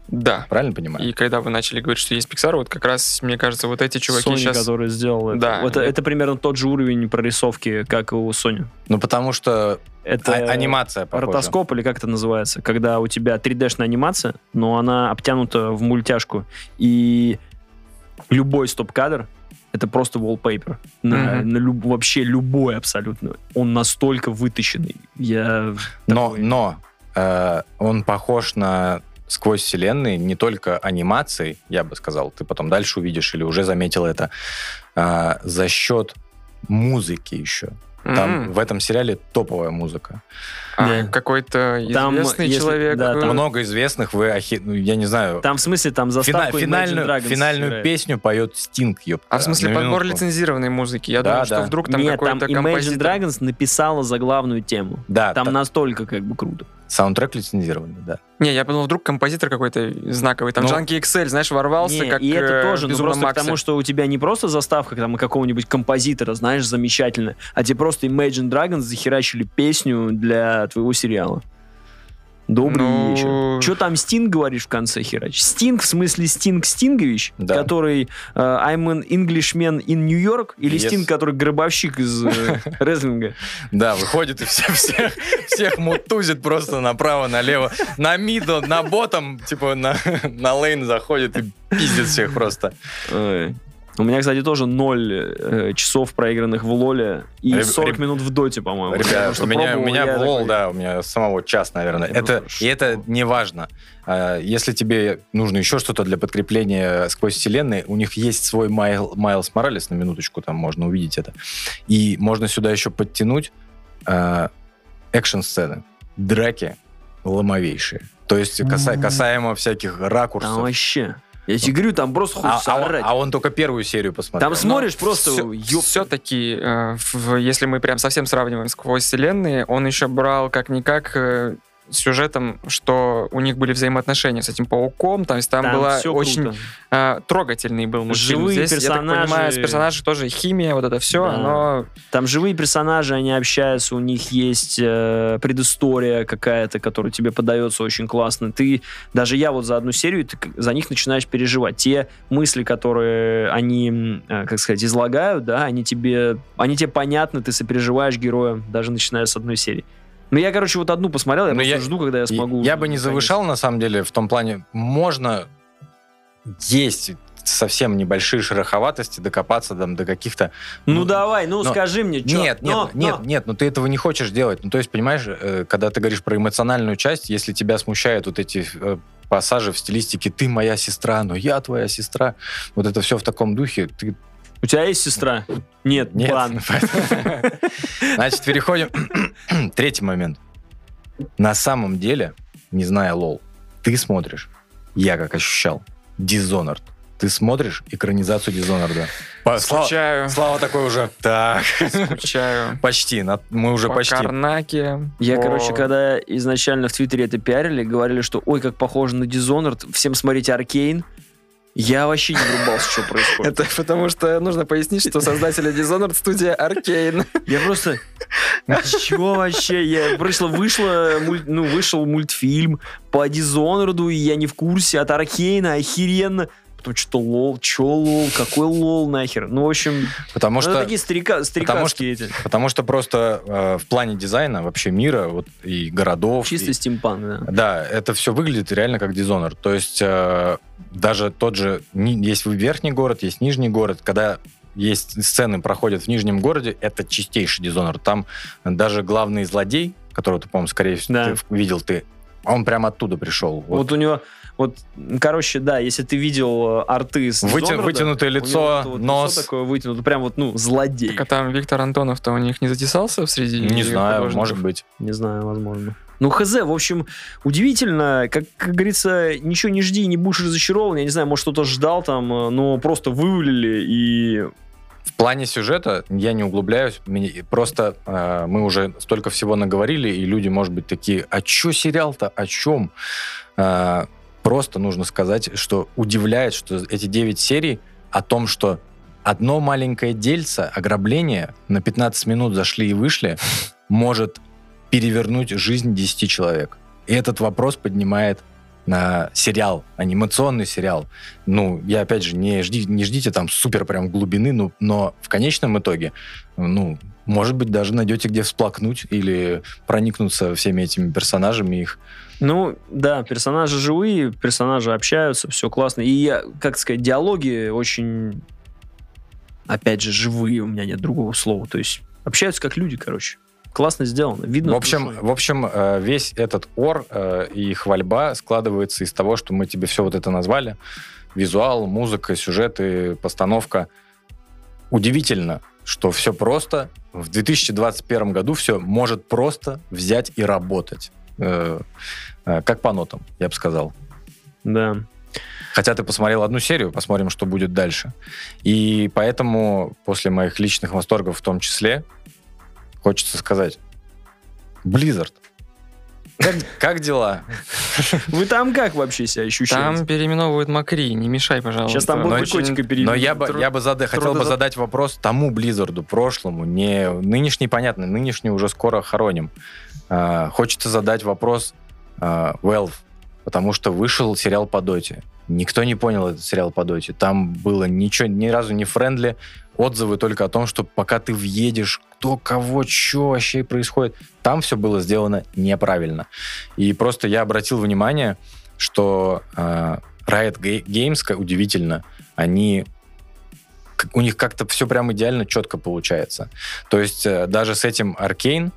Да. Правильно понимаю? И когда вы начали говорить, что есть Pixar, вот как раз, мне кажется, вот эти чуваки Sony, сейчас... который сделал это. Да. Вот это примерно тот же уровень прорисовки, как и у Sony. Ну, потому что Это а- анимация похожа. ротоскоп или как это называется, когда у тебя 3D-шная анимация, но она обтянута в мультяшку, и любой стоп-кадр это просто wallpaper. На, Мгм. на люб- вообще любой абсолютно. Он настолько вытащенный. Я... Но, такой- но э, он похож на сквозь вселенные не только анимацией, я бы сказал, ты потом дальше увидишь или уже заметил это, а, за счет музыки еще. Там М. в этом сериале топовая музыка. А, Да. какой-то Там, известный если- человек. да, э, там Много известных, вы, охи- ну, я не знаю, Там в смысле там фина- заставку Imagine финальную, Dragons финальную играет. песню поет Стинг, ёпта, А в смысле подбор минутку. лицензированной музыки? Я Да, думал, что да. вдруг там Нет, там какой-то Imagine композитор... Dragons написала заглавную тему. Да, Там та- настолько как бы круто. саундтрек лицензированный, да. Не, я подумал, вдруг композитор какой-то знаковый. Там Ну, Джанки XL, знаешь, ворвался, Не, как и это э, тоже, в ну «Безумном просто Максе». потому, что у тебя не просто заставка там какого-нибудь композитора, знаешь, замечательно, а тебе просто Imagine Dragons захерачили песню для твоего сериала. Добрый Ну, вечер. Что там Стинг говоришь в конце херач? Стинг, в смысле Стинг Стингович, Да. который э, I'm an Englishman in New York, или Yes. Стинг, который гробовщик из э, рестлинга? Да, выходит и все, всех, всех мутузит просто направо-налево. На мидо, на ботом, типа на, на лейн заходит и пиздит всех просто. Ой. У меня, кстати, тоже ноль э, часов проигранных в Лоле и Реб- 40 реб- минут в Доте, по-моему. Ребят, у меня, у пробовал меня я в лол, такой, да, у меня самого час, наверное. Я Это, и это не важно. А, Если тебе нужно еще что-то для подкрепления сквозь вселенные, у них есть свой Майл, Майлз Моралес, на минуточку там можно увидеть это. И можно сюда еще подтянуть а, экшн-сцены, драки ломовейшие. То есть каса- касаемо всяких ракурсов. Там вообще. Я тебе говорю, там просто А, хочется а он, орать. а он только первую серию посмотрел. Там смотришь просто, ёп- все-таки, если мы прям совсем сравниваем сквозь вселенные, он еще брал как-никак э, сюжетом, что у них были взаимоотношения с этим пауком, то есть там, Там была очень круто. э, трогательный был мультфильм. Живые Здесь, я так понимаю, с персонажи. персонажей тоже химия, вот это все, Да. оно Там живые персонажи, они общаются, у них есть э, предыстория какая-то, которая тебе подается очень классно. Ты, даже я вот за одну серию, ты за них начинаешь переживать. Те мысли, которые они, э, как сказать, излагают, да, они тебе, они тебе понятны, ты сопереживаешь героям, даже начиная с одной серии. Ну, я, короче, вот одну посмотрел, я Ну, просто я- жду, когда я смогу. Я бы не завышал, на самом деле, в том плане, можно есть совсем небольшие шероховатости, докопаться там, до каких-то... Ну, давай, ну, но- скажи мне, чё? Нет, Но, нет, нет, но. нет, но ты этого не хочешь делать. Ну, то есть, понимаешь, э, когда ты говоришь про эмоциональную часть, если тебя смущают вот эти э, пассажи в стилистике «ты моя сестра, но я твоя сестра», вот это все в таком духе, ты... У тебя есть сестра? Нет, Нет. бан. Значит, переходим. Третий момент. На самом деле, не зная лол, ты смотришь, я как ощущал, Dishonored. Ты смотришь экранизацию Dishonored. Слава, скучаю, Слава такой уже. Так, скучаю. почти. на- Мы уже по почти. Карнаке. Я, по- короче, когда изначально в Твиттере это пиарили, говорили, что ой, как похоже на Dishonored, всем смотрите Аркейн. Я вообще не врубался, что происходит. Это потому что нужно пояснить, что создатели Dishonored студия Arcane. Я просто... Чего вообще? Я вышло, муль- ну, вышел мультфильм по Dishonored, и я не в курсе от Аркейна, охеренно. Потом что-то лол, чё лол, какой лол нахер? Ну, в общем, Потому ну, это что, такие старика, старикарские эти. потому что просто э, в плане дизайна вообще мира вот, и городов. Чисто и- стимпанк, да. Да, это все выглядит реально как Dishonored. То есть э, даже тот же... Есть верхний город, есть нижний город. Когда есть сцены проходят в нижнем городе, это чистейший Dishonored. Там даже главный злодей, которого ты, по-моему, скорее всего, Да. ты видел ты, он прямо оттуда пришел. Вот. Вот у него, вот, короче, да, если ты видел э, арты с Вытя- Dishonored, вытянутое лицо, вот нос. лицо такое вытянуто, прям вот, ну, злодей. Так а там Виктор Антонов-то у них не затесался среди Не знаю, художников? может быть. Не знаю, возможно. Ну, хз, в общем, удивительно, как, как говорится, ничего не жди, не будешь разочарован. Я не знаю, может, кто-то ждал там, э, но просто вывалили и плане сюжета я не углубляюсь. Мне- Просто э, мы уже столько всего наговорили, и люди, может быть, такие, а чё сериал-то, о чем? Э, просто нужно сказать, что удивляет, что эти 9 серий о том, что одно маленькое дельце, ограбление, на 15 минут зашли и вышли, может перевернуть жизнь 10 человек. И этот вопрос поднимает на сериал, анимационный сериал. Ну, я опять же, не, жди, не ждите там супер прям глубины, ну, но в конечном итоге, ну, может быть, даже найдете где всплакнуть или проникнуться всеми этими персонажами их. Ну, да, персонажи живые, персонажи общаются, все классно. И, я, как сказать, диалоги очень, опять же, живые, у меня нет другого слова. То есть общаются как люди, короче. Классно сделано, видно. в общем, душой. в общем, э, весь этот ор э, и хвальба складывается из того, что мы тебе все вот это назвали. Визуал, музыка, сюжеты, постановка. Удивительно, что все просто. В 2021 году все может просто взять и работать. Э, Как по нотам, я бы сказал. Да. Хотя ты посмотрел одну серию, посмотрим, что будет дальше. И поэтому после моих личных восторгов в том числе хочется сказать, Blizzard, как, как дела? Вы там как вообще себя ощущаете? Там переименовывают Макри, не мешай, пожалуйста. Сейчас там но будет котика Но я бы, я бы зада- хотел бы задать вопрос тому Близзарду, прошлому, не нынешний, понятно, нынешний уже скоро хороним. А, хочется задать вопрос а, Valve, потому что вышел сериал по Доте. Никто не понял этот сериал по Доте. Там было ничего, ни разу не friendly, отзывы только о том, что пока ты въедешь, кто, кого, что вообще происходит. Там все было сделано неправильно. И просто я обратил внимание, что э, Riot Ga- Games, удивительно, они у них как-то все прям идеально четко получается. То есть э, даже с этим Аркейн,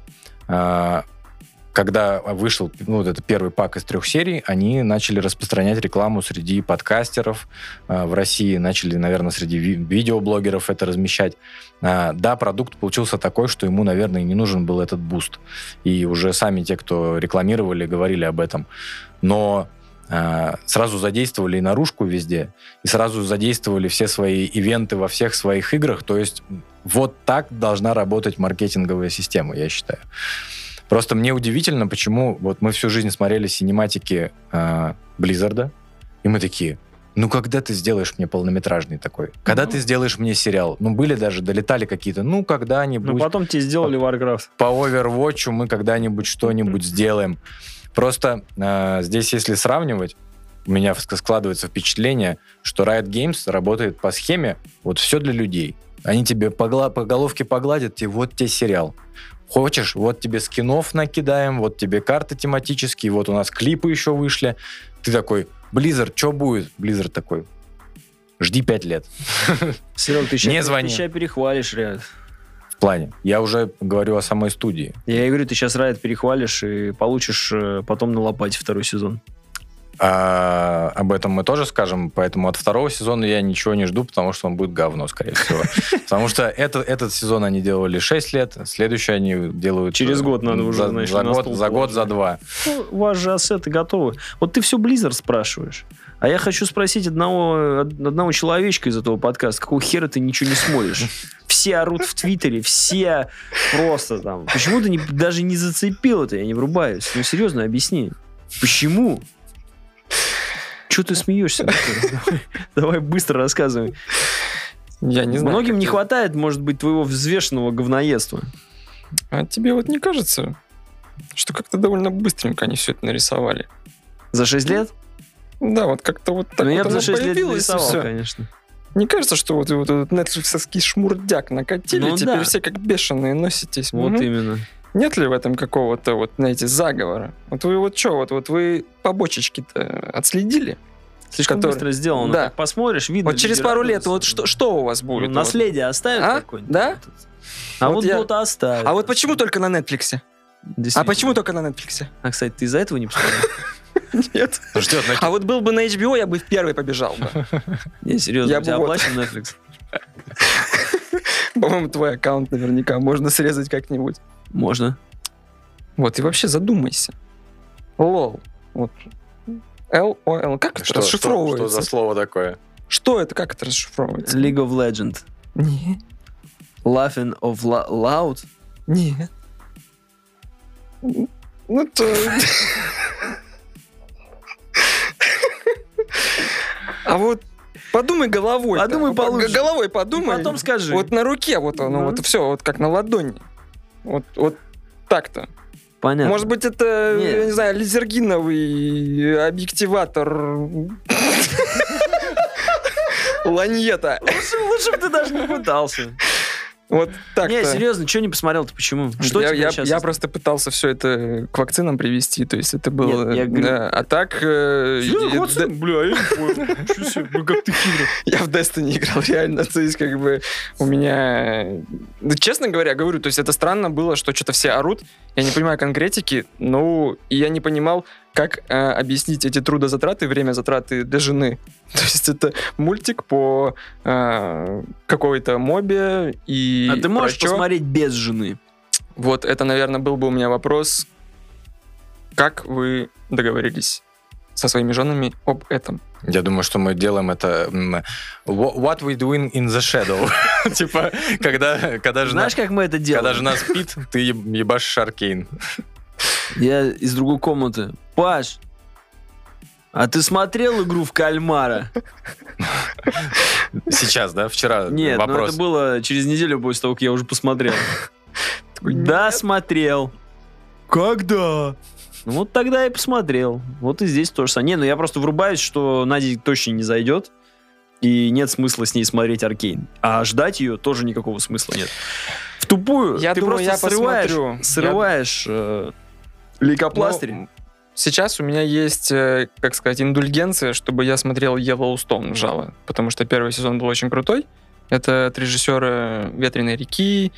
когда вышел ну, вот это первый пак из трех серий, они начали распространять рекламу среди подкастеров э, в России, начали, наверное, среди ви- видеоблогеров это размещать. А, да, продукт получился такой, что ему, наверное, не нужен был этот буст. И уже сами те, кто рекламировали, говорили об этом. Но а, сразу задействовали и наружку везде, и сразу задействовали все свои ивенты во всех своих играх. То есть вот так должна работать маркетинговая система, я считаю. Просто мне удивительно, почему вот мы всю жизнь смотрели синематики э, Близзарда, и мы такие, ну когда ты сделаешь мне полнометражный такой? Когда Ну. ты сделаешь мне сериал? Ну были даже, долетали какие-то, ну когда-нибудь Ну, потом тебе сделали Warcraft. по Overwatch мы когда-нибудь что-нибудь сделаем. Просто э, здесь, если сравнивать, у меня ск- складывается впечатление, что Riot Games работает по схеме вот все для людей. Они тебе по, по головке погладят, и вот тебе сериал. Хочешь, вот тебе скинов накидаем, вот тебе карты тематические, вот у нас клипы еще вышли. Ты такой, Blizzard, что будет? Blizzard такой, жди пять лет. Серег, ты сейчас, Не звони. Ты сейчас перехвалишь, Ряд. В плане. Я уже говорю о самой студии. Я и говорю, ты сейчас Райт перехвалишь и получишь э, потом на лопате второй сезон. А, об этом мы тоже скажем, поэтому от второго сезона я ничего не жду, потому что он будет говно, скорее всего. Потому что это, этот сезон они делали 6 лет, следующий они делают... Через э, год надо уже, за, знаешь, за год, за год, за два. Ну, у вас же ассеты готовы. Вот ты все Blizzard спрашиваешь. А я хочу спросить одного, од- одного человечка из этого подкаста, какого хера ты ничего не смотришь? Все орут в Твиттере, все просто там. Почему ты не- даже не зацепил это? Я не врубаюсь. Ну, серьезно, объясни. Почему? Че ты смеешься? Давай, быстро рассказывай. Я не знаю. Многим не хватает, может быть, твоего взвешенного говноедства. А тебе вот не кажется, что как-то довольно быстренько они все это нарисовали? За 6 лет? Да, вот как-то вот так ну, я вот бы за оно 6 лет нарисовал, всё. конечно. Не кажется, что вот, вот этот нетфликсовский шмурдяк накатили, Ну теперь да. все как бешеные носитесь. Вот Мгм. именно. Нет ли в этом какого-то, вот, знаете, заговора? Вот вы вот что, вот, вот вы побочечки-то отследили? Слишком Который- быстро сделано. Да. Так посмотришь, видно. Вот через пару лет, вот что, что у вас Ну, будет? наследие оставят А? какое-нибудь? Да? А Вот вот, я- Дота оставят. А вот почему только на Netflix? А почему только на Netflix? А, кстати, ты из-за этого не посмотрел? Нет. Ждет на А вот был бы на HBO, я бы в первый побежал бы. Не, серьезно, Я тебя бы вот- оплачен Netflix? По-моему, твой аккаунт наверняка можно срезать как-нибудь. Можно. Вот, и вообще задумайся. Лол. Вот. L-O-L. Как это Что, что, расшифровывается? что за слово такое? Что это? Как это расшифровывается? League of Legends. Не. Laughing of la- loud? Нет. Ну, то... А вот подумай головой. Подумай получше. Головой подумай. Потом скажи. Вот на руке вот оно, Ну. вот все, вот как на ладони. Вот, вот так-то. Понятно. Может быть, это, Нет. я не знаю, лизергиновый объективатор ланьета. Лучше, лучше бы ты даже не пытался. Вот так Не, серьезно, что не посмотрел-то? Почему? Что я, тебе я, сейчас? я просто пытался все это к вакцинам привести, то есть это было... Нет, я говорю- да, а так... э, я- вакцина? Бля, я не как ты хитро. Я в Destiny играл, реально. То есть, как бы, у меня... Да, честно говоря, говорю, то есть, это странно было, что что-то все орут. Я не понимаю конкретики, ну, и я не понимал, как э, объяснить эти трудозатраты, время затраты для жены. То есть, это мультик по э, какой-то мобе и... А ты можешь про чё. посмотреть без жены? Вот это, наверное, был бы у меня вопрос. Как вы договорились со своими женами об этом? Я думаю, что мы делаем это... What we doing in the shadow. Типа, когда, когда жена... Знаешь, как мы это делаем? Когда жена спит, ты еб- ебашишь Аркейн. Я из другой комнаты. Паш, а ты смотрел игру в кальмара? Сейчас, да? Вчера Нет, ну вопрос. это было через неделю после того, как я уже посмотрел. Да, смотрел. Когда? Ну вот тогда и посмотрел. Вот и здесь то же самое. Не, ну я просто врубаюсь, что Наде точно не зайдет. И нет смысла с ней смотреть Аркейн. А ждать ее тоже никакого смысла нет. В тупую Я ты думаю, просто я срываешь, посмотрю. срываешь э, лейкопластырь. Ну, сейчас у меня есть, э, как сказать, индульгенция, чтобы я смотрел Yellowstone жало, потому что первый сезон был очень крутой. Это от режиссера «Ветреной реки»,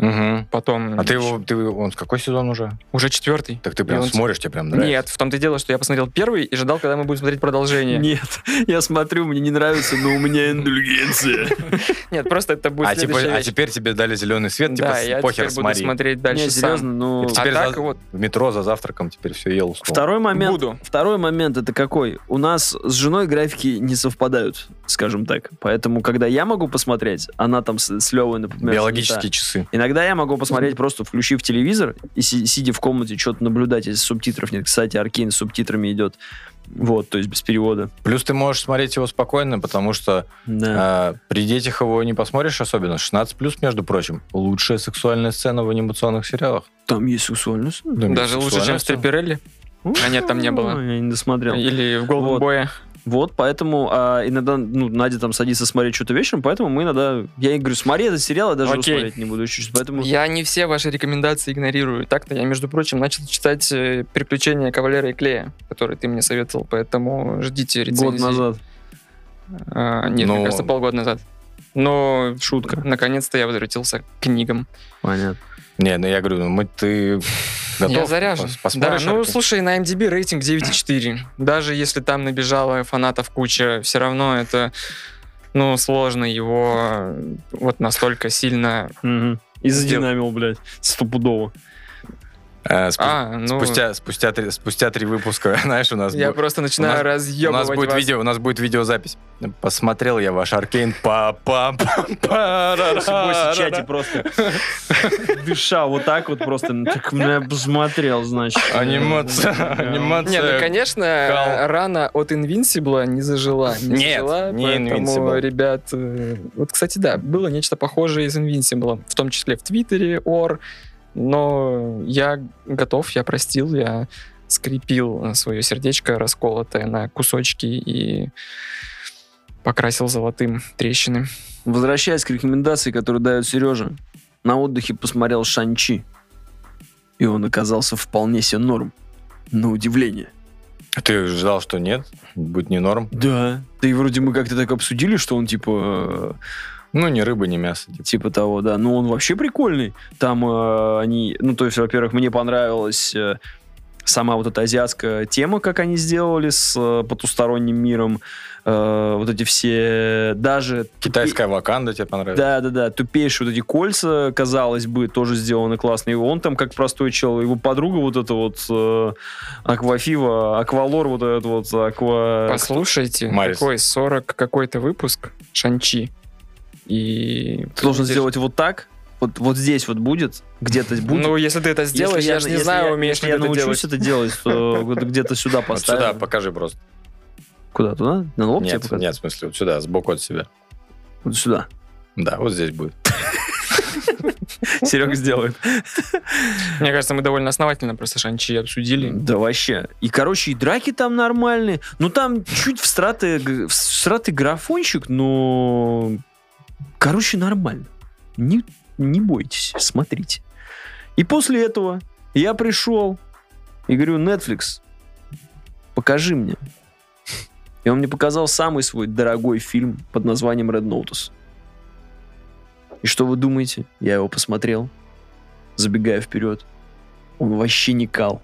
Мгм. потом... А ты его, ты, он какой сезон уже? Уже четвертый. Так ты прям И он- смотришь, тебе прям нравится? Нет, в том-то и дело, что я посмотрел первый и ждал, когда мы будем смотреть продолжение. Нет, я смотрю, мне не нравится, но у меня индульгенция. Нет, просто это будет А, типа, а теперь тебе дали зеленый свет, типа, Да, с- я похер теперь буду смотри. смотреть дальше Не, сам. серьезно, ну... И А так за- вот, В метро за завтраком теперь все ел. Второй момент, Буду. второй момент это какой? У нас с женой графики не совпадают, скажем так. Поэтому, когда я могу посмотреть, она там с, с Левой, например, Биологические занята. часы. Иногда я могу посмотреть, просто включив телевизор и си- сидя в комнате, что-то наблюдать, если субтитров нет. Кстати, Аркейн с субтитрами идет. Вот, то есть без перевода. Плюс ты можешь смотреть его спокойно, потому что Да. а, при детях его не посмотришь особенно. 16 плюс, между прочим. Лучшая сексуальная сцена в анимационных сериалах. Там есть сексуальность. Там даже есть лучше, чем сексуальная в сцена. Стриперелли. А нет, там не было. Я не досмотрел. Или в Голден Вот. Бое. Вот, поэтому а, иногда, ну, Надя там садится смотреть что-то вечером, поэтому мы иногда... Я ей говорю, смотри этот сериал, я даже его Окей. смотреть не буду. чуть-чуть, Поэтому... Я не все ваши рекомендации игнорирую. Так-то я, между прочим, начал читать э, «Приключения Кавалера и Клея», который ты мне советовал, поэтому ждите рецензии. Год назад. А, нет, Ну- мне кажется, полгода назад. Но Шутка. наконец-то я возвратился к книгам. Понятно. Не, ну я говорю, ну мы ты готов? я заряжен. Пос- Да, Посмотришь? ну Арки? слушай, на MDB рейтинг 9,4. Даже если там набежало фанатов куча, все равно это ну, сложно его э, вот настолько сильно... Мгм. И задинамил, блядь, стопудово. Э, спу- А, ну, Спустя, спустя, три, спустя три выпуска, знаешь, у нас, я бу- просто у начинаю нас- у разъебывать нас будет вас. видео, у нас будет видеозапись. Посмотрел я ваш Аркейн. па па па В чате просто дыша вот так вот просто. ну, Так меня посмотрел, значит. Анимация, анимация. Не, ну, конечно, рана от Инвинсибла не зажила. Не Нет, зажила, не поэтому, Invincible. ребят... э, Вот, кстати, да, было нечто похожее из Инвинсибла, в том числе в Твиттере, Ор, но я готов, я простил, я скрепил свое сердечко, расколотое на кусочки и покрасил золотым трещины. Возвращаясь к рекомендации, которую дает Сережа, на отдыхе посмотрел Шанчи. И он оказался вполне себе норм. На удивление. Ты ждал, что нет? Будет не норм? Да. Да и вроде мы как-то так обсудили, что он типа... Ну, ни рыба, ни мясо. типа. Типа того, да. Ну, он вообще прикольный. Там э, они... Ну, то есть, во-первых, мне понравилась э, сама вот эта азиатская тема, как они сделали с э, потусторонним миром. Э, вот эти все... Даже... Китайская ваканда тебе понравилась? Да, да, да. Тупейшие вот эти кольца, казалось бы, тоже сделаны классно. И он там как простой чел. Его подруга вот эта вот э, Аквафива, Аквалор вот этот вот, Аква... Послушайте, Марис. какой 40 какой-то выпуск Шанчи. И Ты должен будешь- сделать вот так, вот, вот здесь вот будет, где-то будет. Ну, если ты это Если сделаешь, я, же не знаю, я- умеешь если ли я ты научусь делать. это делать, то вот где-то сюда Вот поставим. сюда покажи просто. Куда? Туда? На лоб тебе Нет, показать? нет, в смысле, вот сюда, сбоку от себя. Вот сюда. Да, вот здесь будет. Серега сделает. Мне кажется, мы довольно основательно просто шанчи обсудили. Да вообще. И, короче, и драки там нормальные. Ну, там чуть всратый, г- всратый графончик, но... Короче, нормально. Не, не бойтесь, смотрите. И после этого я пришел и говорю, Netflix, покажи мне. И он мне показал самый свой дорогой фильм под названием Red Notice. И что вы думаете? Я его посмотрел, забегая вперед. Он вообще не кал.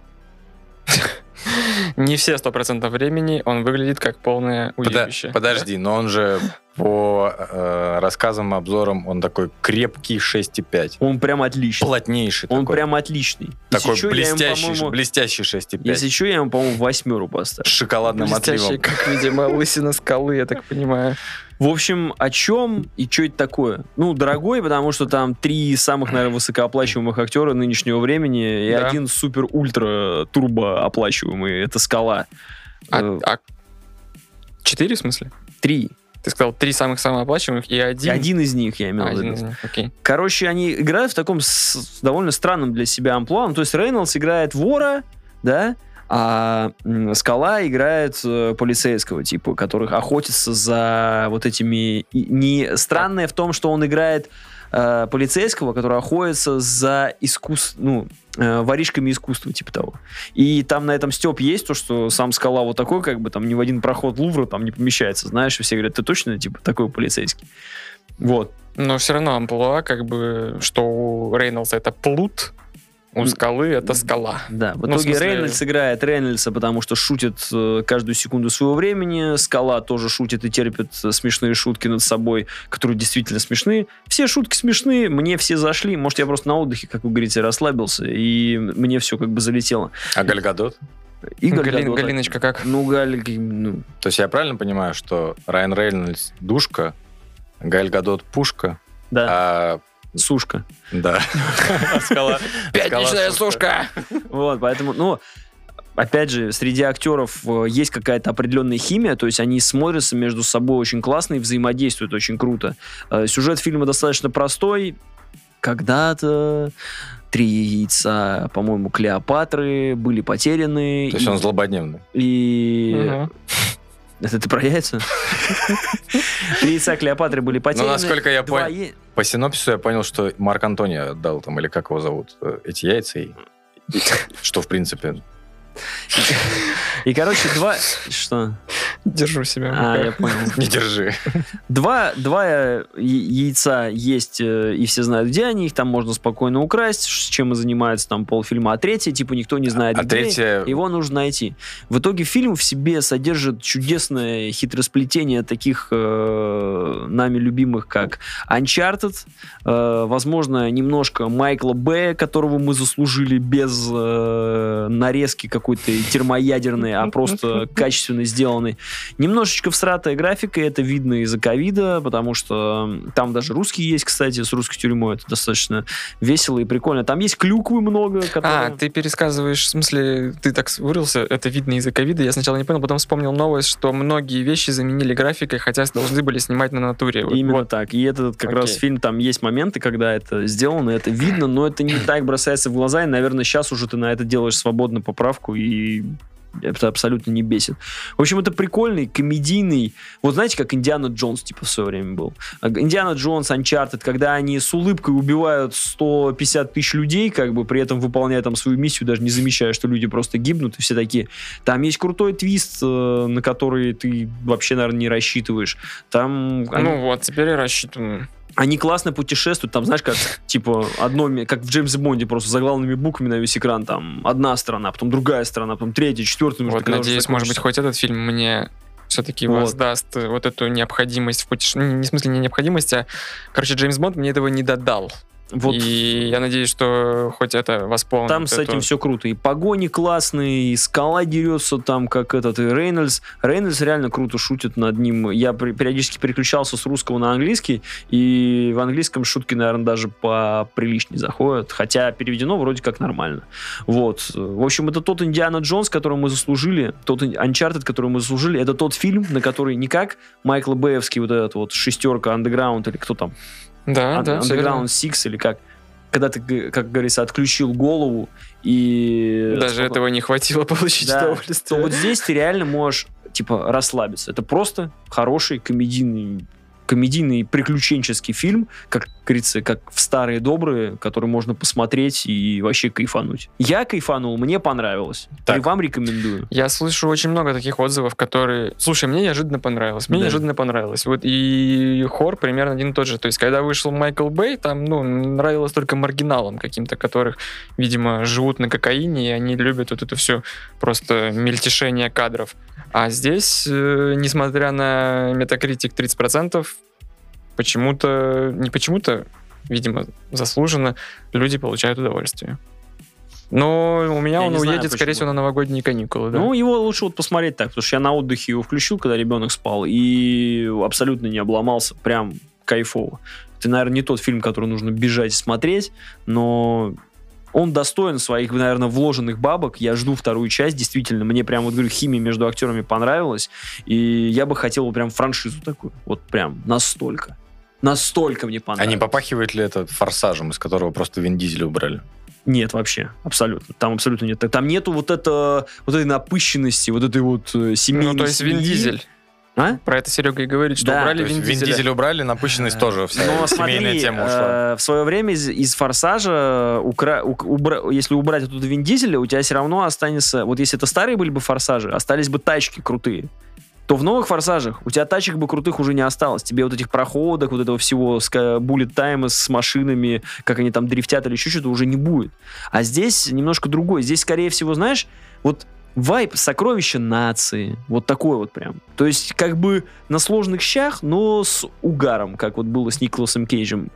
Не все 100% времени он выглядит как полное уебище. подожди, но он же по э, рассказам, обзорам, он такой крепкий 6,5. Он прям отличный. Плотнейший Он такой. прям отличный. такой Если я ему, блестящий, по-моему, блестящий 6,5. Если что, я ему, по-моему, восьмеру С поставлю. шоколадным Блестящий, отливом. как, видимо, лысина скалы, я так понимаю. В общем, о чем и что это такое? Ну, дорогой, потому что там три самых, наверное, высокооплачиваемых актера нынешнего времени и Да. один супер-ультра-турбо оплачиваемый. Это скала. А, Э, а четыре, в смысле? Три. Ты сказал три самых самооплачиваемых и один. Один из них, я имел в виду. окей. Короче, они играют в таком с- довольно странном для себя амплуа. Ну, то есть Рейнольдс играет вора, да, а Скала играет э, полицейского типа, которых охотится за вот этими... Не странное в том, что он играет э, полицейского, который охотится за искус... ну, э, воришками искусства, типа того. И там на этом степ есть то, что сам Скала вот такой, как бы там ни в один проход Лувра там не помещается, знаешь, и все говорят, ты точно, типа, такой полицейский? Вот. Но все равно амплуа, как бы, что у Рейнольдса это плут, у скалы это скала. Да, в Ну, в итоге смысле- Рейнольдс играет Рейнольдса, потому что шутит э, каждую секунду своего времени. Скала тоже шутит и терпит э, смешные шутки над собой, которые действительно смешные. Все шутки смешные, мне все зашли. Может, я просто на отдыхе, как вы говорите, расслабился, и мне все как бы залетело. А Гальгадот? И Галин- Гальгадот- Галиночка как? Ну, Галь, ну, То есть я правильно понимаю, что Райан Рейнольдс душка, Галь Гадот пушка, да, а сушка. да. Пятничная сушка! Вот, поэтому, ну, опять же, среди актеров э, есть какая-то определенная химия, то есть они смотрятся между собой очень классно и взаимодействуют очень круто. Э, Сюжет фильма достаточно простой. Когда-то три яйца, по-моему, Клеопатры были потеряны. То есть и- он злободневный. и... Это ты про яйца? Три яйца Клеопатры были потеряны. насколько я понял- По синопсису я понял, что Марк Антони отдал там, или как его зовут, э, эти яйца. и- Что, в принципе, И, короче, два... Что? Держу себя. А, я понял. не держи. Два, два я- яйца есть, э, и все знают, где они, их там можно спокойно украсть, с чем и занимается там полфильма, а третье, типа, никто не знает, А где, третье... его нужно найти. В итоге фильм в себе содержит чудесное хитросплетение таких э, нами любимых, как Uncharted, э, возможно, немножко Майкла Б, которого мы заслужили без э, нарезки какой-то термоядерной, а просто качественно сделанной. Немножечко всратая графика, это видно из-за ковида, потому что там даже русские есть, кстати, с русской тюрьмой. Это достаточно весело и прикольно. Там есть клюквы много, А, которые... ты пересказываешь, в смысле, ты так вырился, это видно из-за ковида, я сначала не понял, потом вспомнил новость, что многие вещи заменили графикой, хотя должны были снимать на натуре. Вот- Именно вот. так. И этот как раз Окей. фильм, там есть моменты, когда это сделано, это видно, но это не так бросается в глаза, и, наверное, сейчас уже ты на это делаешь свободно поправку, и это абсолютно не бесит. В общем, это прикольный, комедийный, вот знаете, как Индиана Джонс, типа, в свое время был. А, Индиана Джонс, Uncharted, когда они с улыбкой убивают 150 тысяч людей, как бы при этом выполняя там свою миссию, даже не замечая, что люди просто гибнут, и все такие. Там есть крутой твист, э, на который ты вообще, наверное, не рассчитываешь. Там они- Ну вот, теперь я рассчитываю. Они классно путешествуют, там, знаешь, как, типа, одно, как в Джеймсе Бонде, просто заглавными буквами на весь экран, там, одна страна, потом другая страна, потом третья, четвертая. Вот, надеюсь, может быть, хоть этот фильм мне все-таки Вот. воздаст э, вот эту необходимость в путешествии. Не в смысле не необходимость, а, короче, Джеймс Бонд мне этого не додал. Вот И я надеюсь, что хоть это восполнит. там с эту- этим все круто. И погони классные, и скала дерется там, как этот, и Рейнольдс. Рейнольдс реально круто шутит над ним. Я периодически переключался с русского на английский, и в английском шутки, наверное, даже поприличнее заходят. Хотя переведено вроде как нормально. Вот. В общем, это тот Индиана Джонс, который мы заслужили, тот Uncharted, который мы заслужили. Это тот фильм, на который не как Майкл Бэевский, вот этот вот шестерка, Underground, или кто там, Да, Un- да. Underground Six или как. Когда ты, как говорится, отключил голову и... Даже споко- этого не хватило получить Да, то удовольствие. вот здесь ты реально можешь, типа, расслабиться. Это просто хороший комедийный комедийный приключенческий фильм, как говорится, как в старые добрые, который можно посмотреть и вообще кайфануть. Я кайфанул, мне понравилось. Так. И вам рекомендую. Я слышу очень много таких отзывов, которые... Слушай, мне неожиданно понравилось. Мне Да. неожиданно понравилось. Вот и хор примерно один и тот же. То есть, когда вышел Майкл Бэй, там, ну, нравилось только маргиналам каким-то, которых, видимо, живут на кокаине, и они любят вот это все просто мельтешение кадров. А здесь, э, несмотря на метакритик 30%, почему-то, не почему-то, видимо, заслуженно, люди получают удовольствие. Но у меня Я он не знаю, уедет, скорее всего, на новогодние каникулы. Да? Ну, его лучше вот посмотреть так, потому что я на отдыхе его включил, когда ребенок спал, и абсолютно не обломался, прям кайфово. Это, наверное, не тот фильм, который нужно бежать и смотреть, но он достоин своих, наверное, вложенных бабок. Я жду вторую часть. Действительно, мне прям, вот говорю, химия между актерами понравилась. И я бы хотел прям франшизу такую. Вот прям настолько. Настолько мне А понравилось. не попахивает ли это форсажем, из которого просто Вин Дизеля убрали? Нет, вообще, абсолютно. Там абсолютно нет. Там нету вот, это, вот этой напыщенности, вот этой вот э, семейной Ну, то есть Вин. Дизель. А? Про это Серега и говорит, что Да, убрали Вин Вин Дизеля. Дизеля убрали, напыщенность тоже вся Но семейная смотри, тема ушла. э, в свое время из, из «Форсажа», укра- у- убра- если убрать оттуда Вин Дизеля, у тебя все равно останется... Вот если это старые были бы «Форсажи», остались бы тачки крутые. То в новых «Форсажах» у тебя тачек бы крутых уже не осталось. Тебе вот этих проходок, вот этого всего, буллет тайма с машинами, как они там дрифтят или еще что-то, уже не будет. А здесь немножко другой. Здесь, скорее всего, знаешь, вот вайп сокровища нации. Вот такой вот прям. То есть, как бы на сложных щах, но с угаром, как вот было с Николасом Кейджем.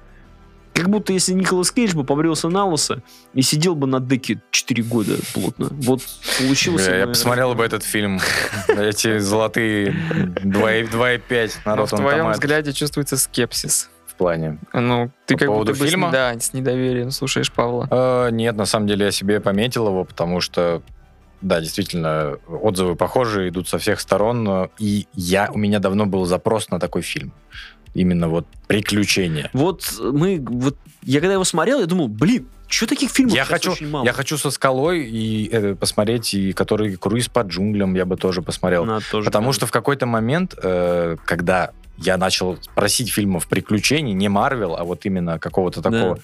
Как будто если Николас Кейдж бы побрился на лысо и сидел бы на деке 4 года плотно. Вот получилось. Я бы- посмотрел бы этот фильм. Эти золотые 2,5 на Но в твоем взгляде чувствуется скепсис. в плане. Ну, ты По как поводу будто бы с- фильма? да, с недоверием слушаешь Павла. Э, Нет, на самом деле я себе пометил его, потому что да, действительно, отзывы похожие, идут со всех сторон, но и я, у меня давно был запрос на такой фильм. Именно вот приключения. Вот мы, вот я когда его смотрел, я думал, блин, что таких фильмов Я хочу, очень мало? я хочу со скалой и э, посмотреть, и который круиз по джунглям я бы тоже посмотрел. Надо тоже Потому что в какой-то момент, э, когда я начал просить фильмов приключений, не Марвел, а вот именно какого-то Да.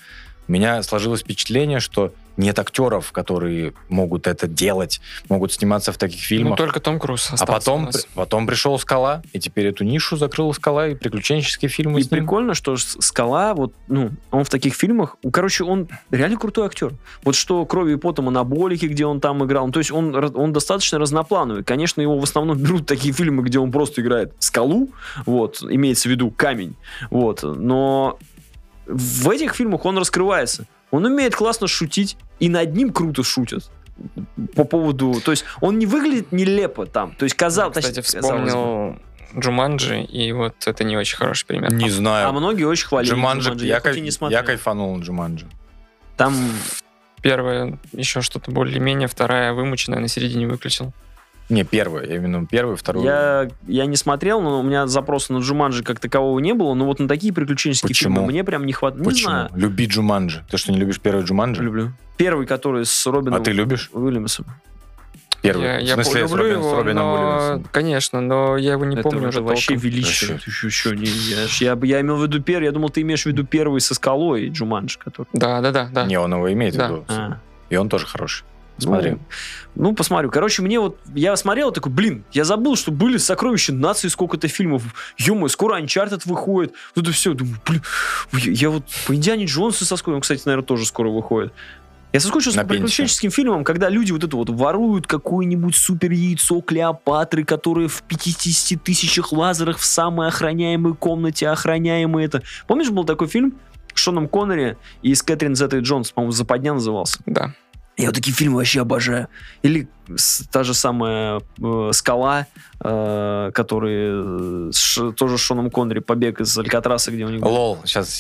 У меня сложилось впечатление, что нет актеров, которые могут это делать, могут сниматься в таких Ну, фильмах. только Том Круз а потом, нас. при- потом пришел Скала, и теперь эту нишу закрыла Скала, и приключенческие фильмы И с ним. прикольно, что Скала, вот, ну, он в таких фильмах, ну, короче, он реально крутой актер. Вот что «Кровью и потом» анаболики, где он там играл, ну, то есть он, он достаточно разноплановый. Конечно, его в основном берут такие фильмы, где он просто играет скалу, вот, имеется в виду камень, вот, но в этих фильмах он раскрывается. Он умеет классно шутить, и над ним круто шутят. По поводу... То есть он не выглядит нелепо там. То есть казал, Кстати, точнее, казалось бы. вспомнил Джуманджи, и вот это не очень хороший пример. Не А знаю. многие очень хвалили Джуманджи, Джуманджи. я, Я, кайф- не я кайфанул на Джуманджи. Там Первая еще что-то более-менее, вторая вымученная на середине выключил. Не, первый, я именно первый, второй. Я, я не смотрел, но у меня запроса на Джуманджи как такового не было, но вот на такие приключенческие Почему? фильмы мне прям не хватает. Не Почему? знаю. Люби Джуманджи. Ты что, не любишь первый Джуманджи? Люблю. Первый, который с Робином А ты любишь? Уильямсом. Первый. Я, в я смысле, с, люблю Робин- с его, Робином но, Уильямсом. конечно, но я его не это, помню это уже вообще толком. величие. Еще, еще не, я, я, я имел в виду первый, я думал, ты имеешь в виду первый со скалой Джуманджи, который... Да, да, да, да. Не, он его имеет Да. в виду. А. И он тоже хороший. Смотри. Ну, ну, посмотрю. Короче, мне вот... Я смотрел такой, блин, я забыл, что были «Сокровища нации», сколько-то фильмов. ё скоро «Анчартед» выходит. Вот это все. Думаю, блин, я, я вот по «Индиане Джонсу» соскучился. Он, кстати, наверное, тоже скоро выходит. Я соскучился по приключенческим фильмам, когда люди вот это вот воруют какое-нибудь супер яйцо Клеопатры, которое в 50 тысячах лазерах в самой охраняемой комнате охраняемой это. Помнишь, был такой фильм Шоном Коннери и с Кэтрин Зеттой Джонс, по-моему, «Западня» назывался. Да. Я вот такие фильмы вообще обожаю. Или та же самая э, «Скала», э, который э, с Ш- тоже с Шоном Коннери, «Побег из Алькатраса», где у него... Лол, сейчас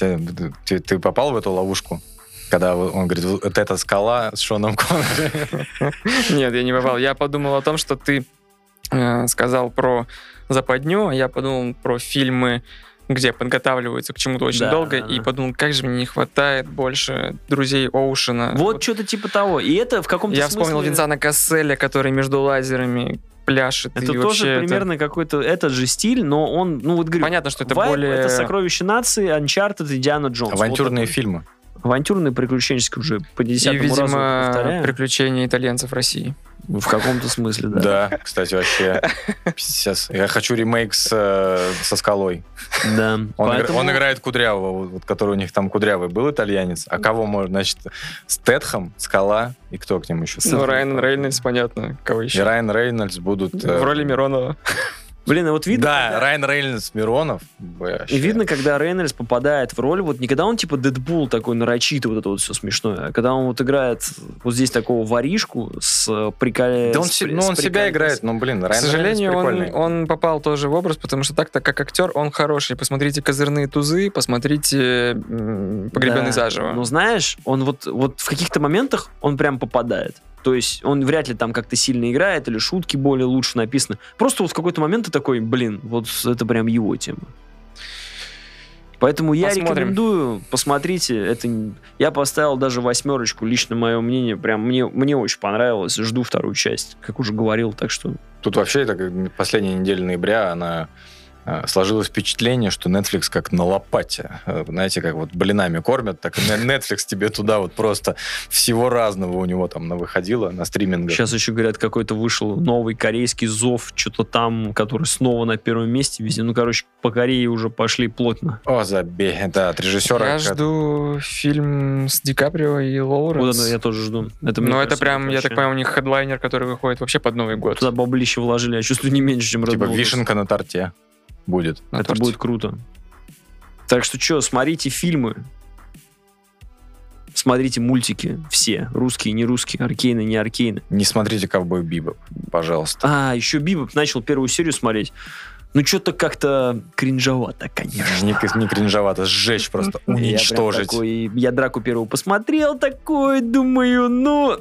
ты, ты попал в эту ловушку? Когда он говорит, вот эта скала с Шоном Коннери. Нет, я не попал. Я подумал о том, что ты э, сказал про западню, а я подумал про фильмы, где подготавливаются к чему-то очень Да, долго, да, и да. подумал, как же мне не хватает больше друзей Оушена. Вот, что-то типа того. И это в каком-то Я смысле... вспомнил Винсана Касселя, который между лазерами пляшет. Это и тоже вообще это- примерно какой-то этот же стиль, но он, ну вот говорю, Понятно, что это Vibe более... это «Сокровище нации», «Uncharted» и «Диана Джонс». Вот Авантюрные такой. фильмы. Авантюрные, приключенческие уже по И, десятому разу видимо, повторяю. приключения итальянцев в России. В каком-то смысле, да. Да, кстати, вообще. Сейчас. Я хочу ремейк с, э, со скалой. Да. Он, игра- Поэтому- он играет Кудрявого, вот, который у них там Кудрявый был итальянец. А кого можно, значит, Стэтхэм, Скала и кто к ним еще? Ну, Райан Рейнольдс, понятно, кого И еще. Райан Рейнольдс будут... э, В роли Миронова. Блин, а вот видно, Да, когда- Райан Рейнольдс, Миронов. вообще. И видно, когда Рейнольдс попадает в роль, вот не когда он типа Дэдпул такой нарочитый, вот это вот все смешное, а когда он вот играет вот здесь такого воришку с приколе... Да он, с ну, с он себя играет, ну, блин, К Райан сожалению, Рейнольдс он, он попал тоже в образ, потому что так-то как актер он хороший. Посмотрите «Козырные тузы», посмотрите «Погребенный Да. заживо». Но знаешь, он вот, вот в каких-то моментах он прям попадает. То есть он вряд ли там как-то сильно играет, или шутки более лучше написаны. Просто вот в какой-то момент ты такой, блин, вот это прям его тема. Поэтому я Посмотрим. рекомендую, посмотрите, это я поставил даже восьмерочку, лично мое мнение, прям мне, мне очень понравилось, жду вторую часть, как уже говорил, так что Тут вообще это как последняя неделя ноября, она сложилось впечатление, что Netflix как на лопате. Э, Знаете, как вот блинами кормят, так и Netflix тебе туда вот просто всего разного у него там выходило на стримингах. сейчас еще говорят, какой-то вышел новый корейский зов, что-то там, который снова на первом месте везде, ну, короче, по Корее уже пошли плотно. О, забей. Это от режиссера. Я жду фильм с Ди Каприо и Вот Лоуренс. это я тоже жду. Это, Но это кажется, прям, я так понимаю, у них хедлайнер, который выходит вообще под Новый год. Туда баблище вложили, я чувствую, не меньше, чем Red Типа вишенка на торте будет. Это торте. будет круто. Так что что, смотрите фильмы. Смотрите мультики все. Русские, не русские, аркейны, не аркейны. Не смотрите «Ковбой Бибоп», пожалуйста. А, еще Бибоп начал первую серию смотреть. Ну, что-то как-то кринжовато, конечно. Не, не кринжовато, сжечь просто, Я уничтожить. такой- я драку первую посмотрел такой, думаю, ну,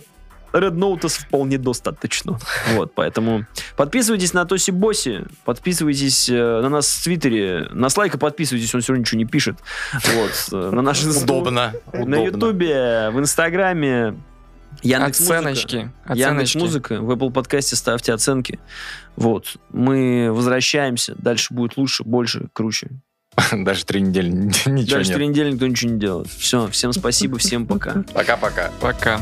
Red Notice вполне достаточно. Вот, поэтому подписывайтесь на Тоси Босси, подписывайтесь э, на нас в Твиттере, на Слайка подписывайтесь, он все равно ничего не пишет. Вот, э, на наши Удобно. На. Ютубе, в Инстаграме, Яндекс Оценочки. Яндекс Оценочки. Музыка, в Apple подкасте ставьте оценки. Вот. Мы возвращаемся. Дальше будет лучше, больше, круче. Даже три недели ничего Дальше нет. три недели никто ничего не делает. Все, всем спасибо, всем пока. Пока-пока. Пока.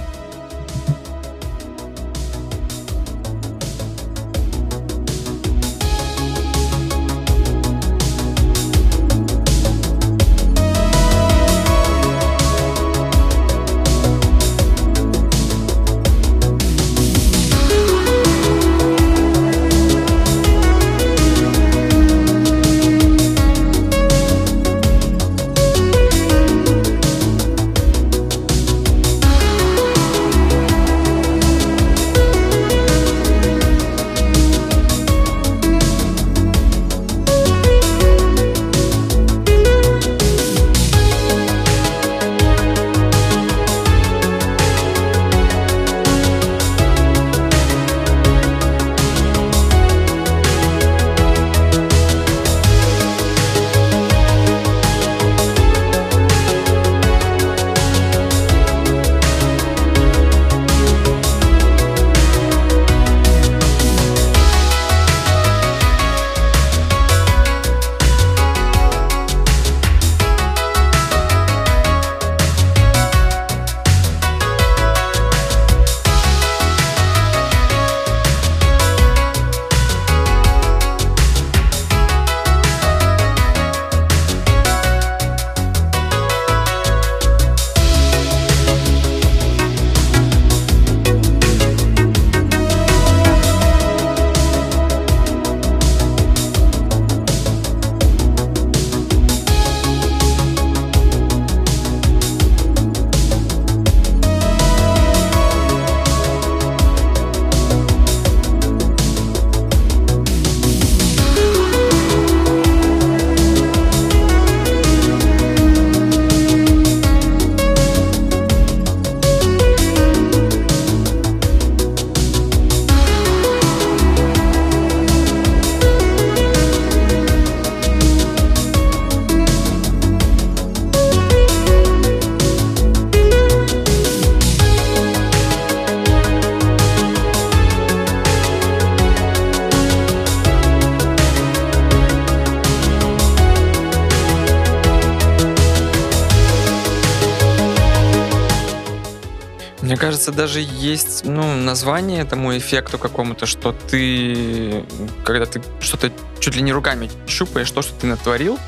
Кажется, даже есть ну, название этому эффекту какому-то, что ты, когда ты что-то чуть ли не руками щупаешь, то, что ты натворил,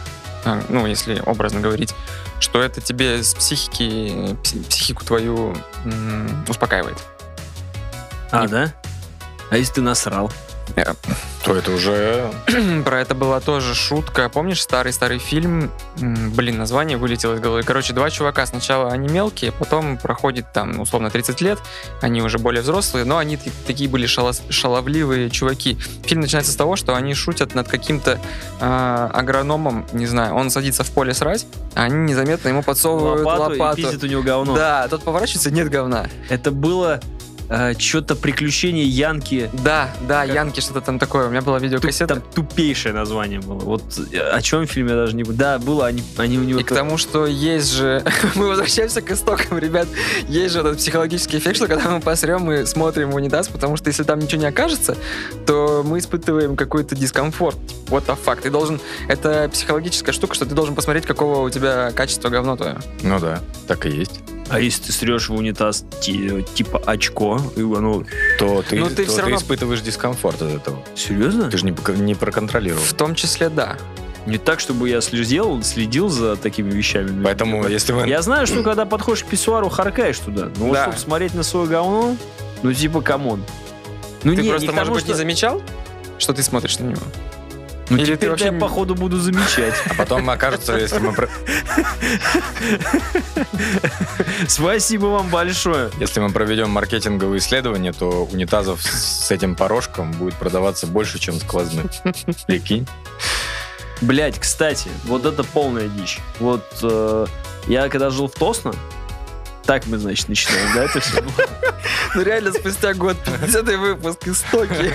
а, ну, если образно говорить, что это тебе с психики, пси- психику твою м, успокаивает. А, да? А если ты насрал? То это уже... Про это была тоже шутка. Помнишь старый-старый фильм? Блин, название вылетело из головы. Короче, два чувака. Сначала они мелкие, потом проходит там, условно, 30 лет. Они уже более взрослые, но они такие были шала- шаловливые чуваки. Фильм начинается с того, что они шутят над каким-то а, агрономом, не знаю, он садится в поле срать, а они незаметно ему подсовывают Лопату, лопату. и пиздит у него говно. Да, тот поворачивается, нет говна. Это было что-то приключение Янки. Да, да, Как- Янки что-то там такое. У меня была Туп- видеокассета. Там тупейшее название было. Вот э, о чем фильм я даже не... Да, было, они, они у него... И к тому, что есть же... мы возвращаемся к истокам, ребят. Есть же этот психологический эффект, что когда мы посрем, мы смотрим в унитаз, потому что если там ничего не окажется, то мы испытываем какой-то дискомфорт. What the fuck? Ты должен... Это психологическая штука, что ты должен посмотреть, какого у тебя качества говно твое. Ну да, так и есть. А если ты срешь в унитаз ти- типа очко, и оно... То ты, Ну, ты то всё равно- испытываешь дискомфорт от этого. Серьезно? Ты же не, не проконтролировал. В том числе, да. Не так, чтобы я следил, следил за такими вещами. Поэтому, если вы... Я знаю, что когда подходишь к писсуару, харкаешь туда. Но вот Да. чтобы смотреть на свое говно, ну типа, come on. Ну ты не, просто, не может тому, быть, не что- замечал, что ты смотришь на него? Ну Или ты теперь вообще я, походу, буду замечать. А потом окажется, если мы, про- Спасибо вам большое. если мы проведем маркетинговые исследования, то унитазов с с этим порошком будет продаваться больше, чем сквозных. Прикинь. Блять, кстати, вот это полная дичь. Вот э, я когда жил в Тосно, так мы, значит, начинаем, да, это все? Ну реально, спустя год, 50 выпуск, истоки.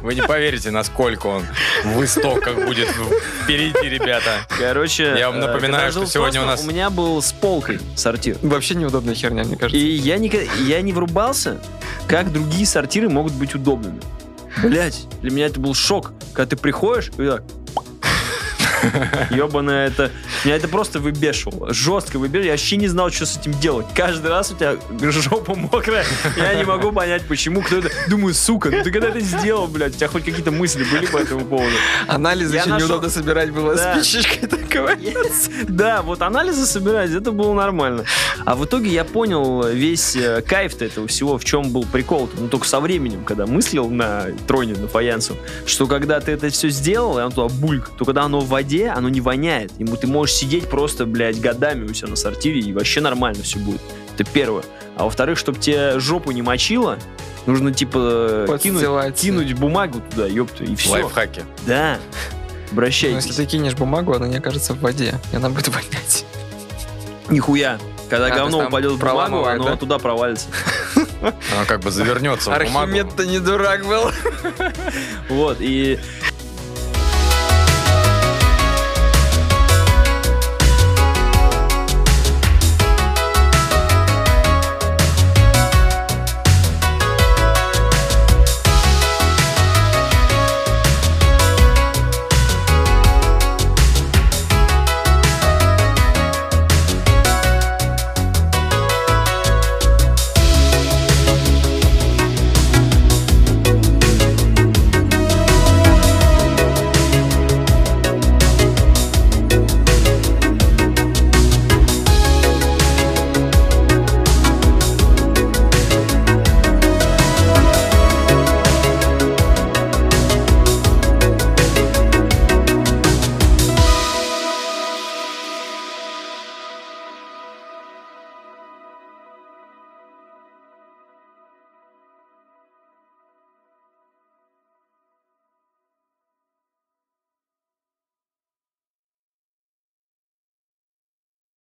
Вы не поверите, насколько он в истоках будет впереди, ребята. Короче, Я вам э, напоминаю, что сегодня у нас- У меня был с полкой сортир. Вообще неудобная херня, мне кажется. И я не, я не врубался, как другие сортиры могут быть удобными. Блять, для меня это был шок, когда ты приходишь и так... Ебаное это... Меня это просто выбешивало. Жестко выбешивало. Я вообще не знал, что с этим делать. Каждый раз у тебя жопа мокрая. Я не могу понять, почему. Кто это... Думаю, сука, ну ты когда это сделал, блядь? У тебя хоть какие-то мысли были по этому поводу? Анализы Я еще нашел- неудобно собирать было Да. с пичечкой такой. Да, вот анализы собирать, это было нормально. А в итоге я понял весь э, кайф этого всего, в чем был прикол. Ну, только со временем, когда мыслил на тройне, на фаянсу, что когда ты это все сделал, и оно туда бульк, то когда оно в воде, оно не воняет. Ему ты можешь сидеть просто, блядь, годами у себя на сортире, и вообще нормально все будет. Это первое. А во-вторых, чтобы тебе жопу не мочило, нужно, типа, кинуть, кинуть бумагу туда, ёпта, и все. Лайфхаки. Да. Ну, Обращайтесь. если ты кинешь бумагу, она не окажется в воде, и она будет вонять. Нихуя. Когда А, говно упадет в бумагу, оно да? туда провалится. Оно как бы завернется в бумагу. Архимед-то не дурак был. Вот, и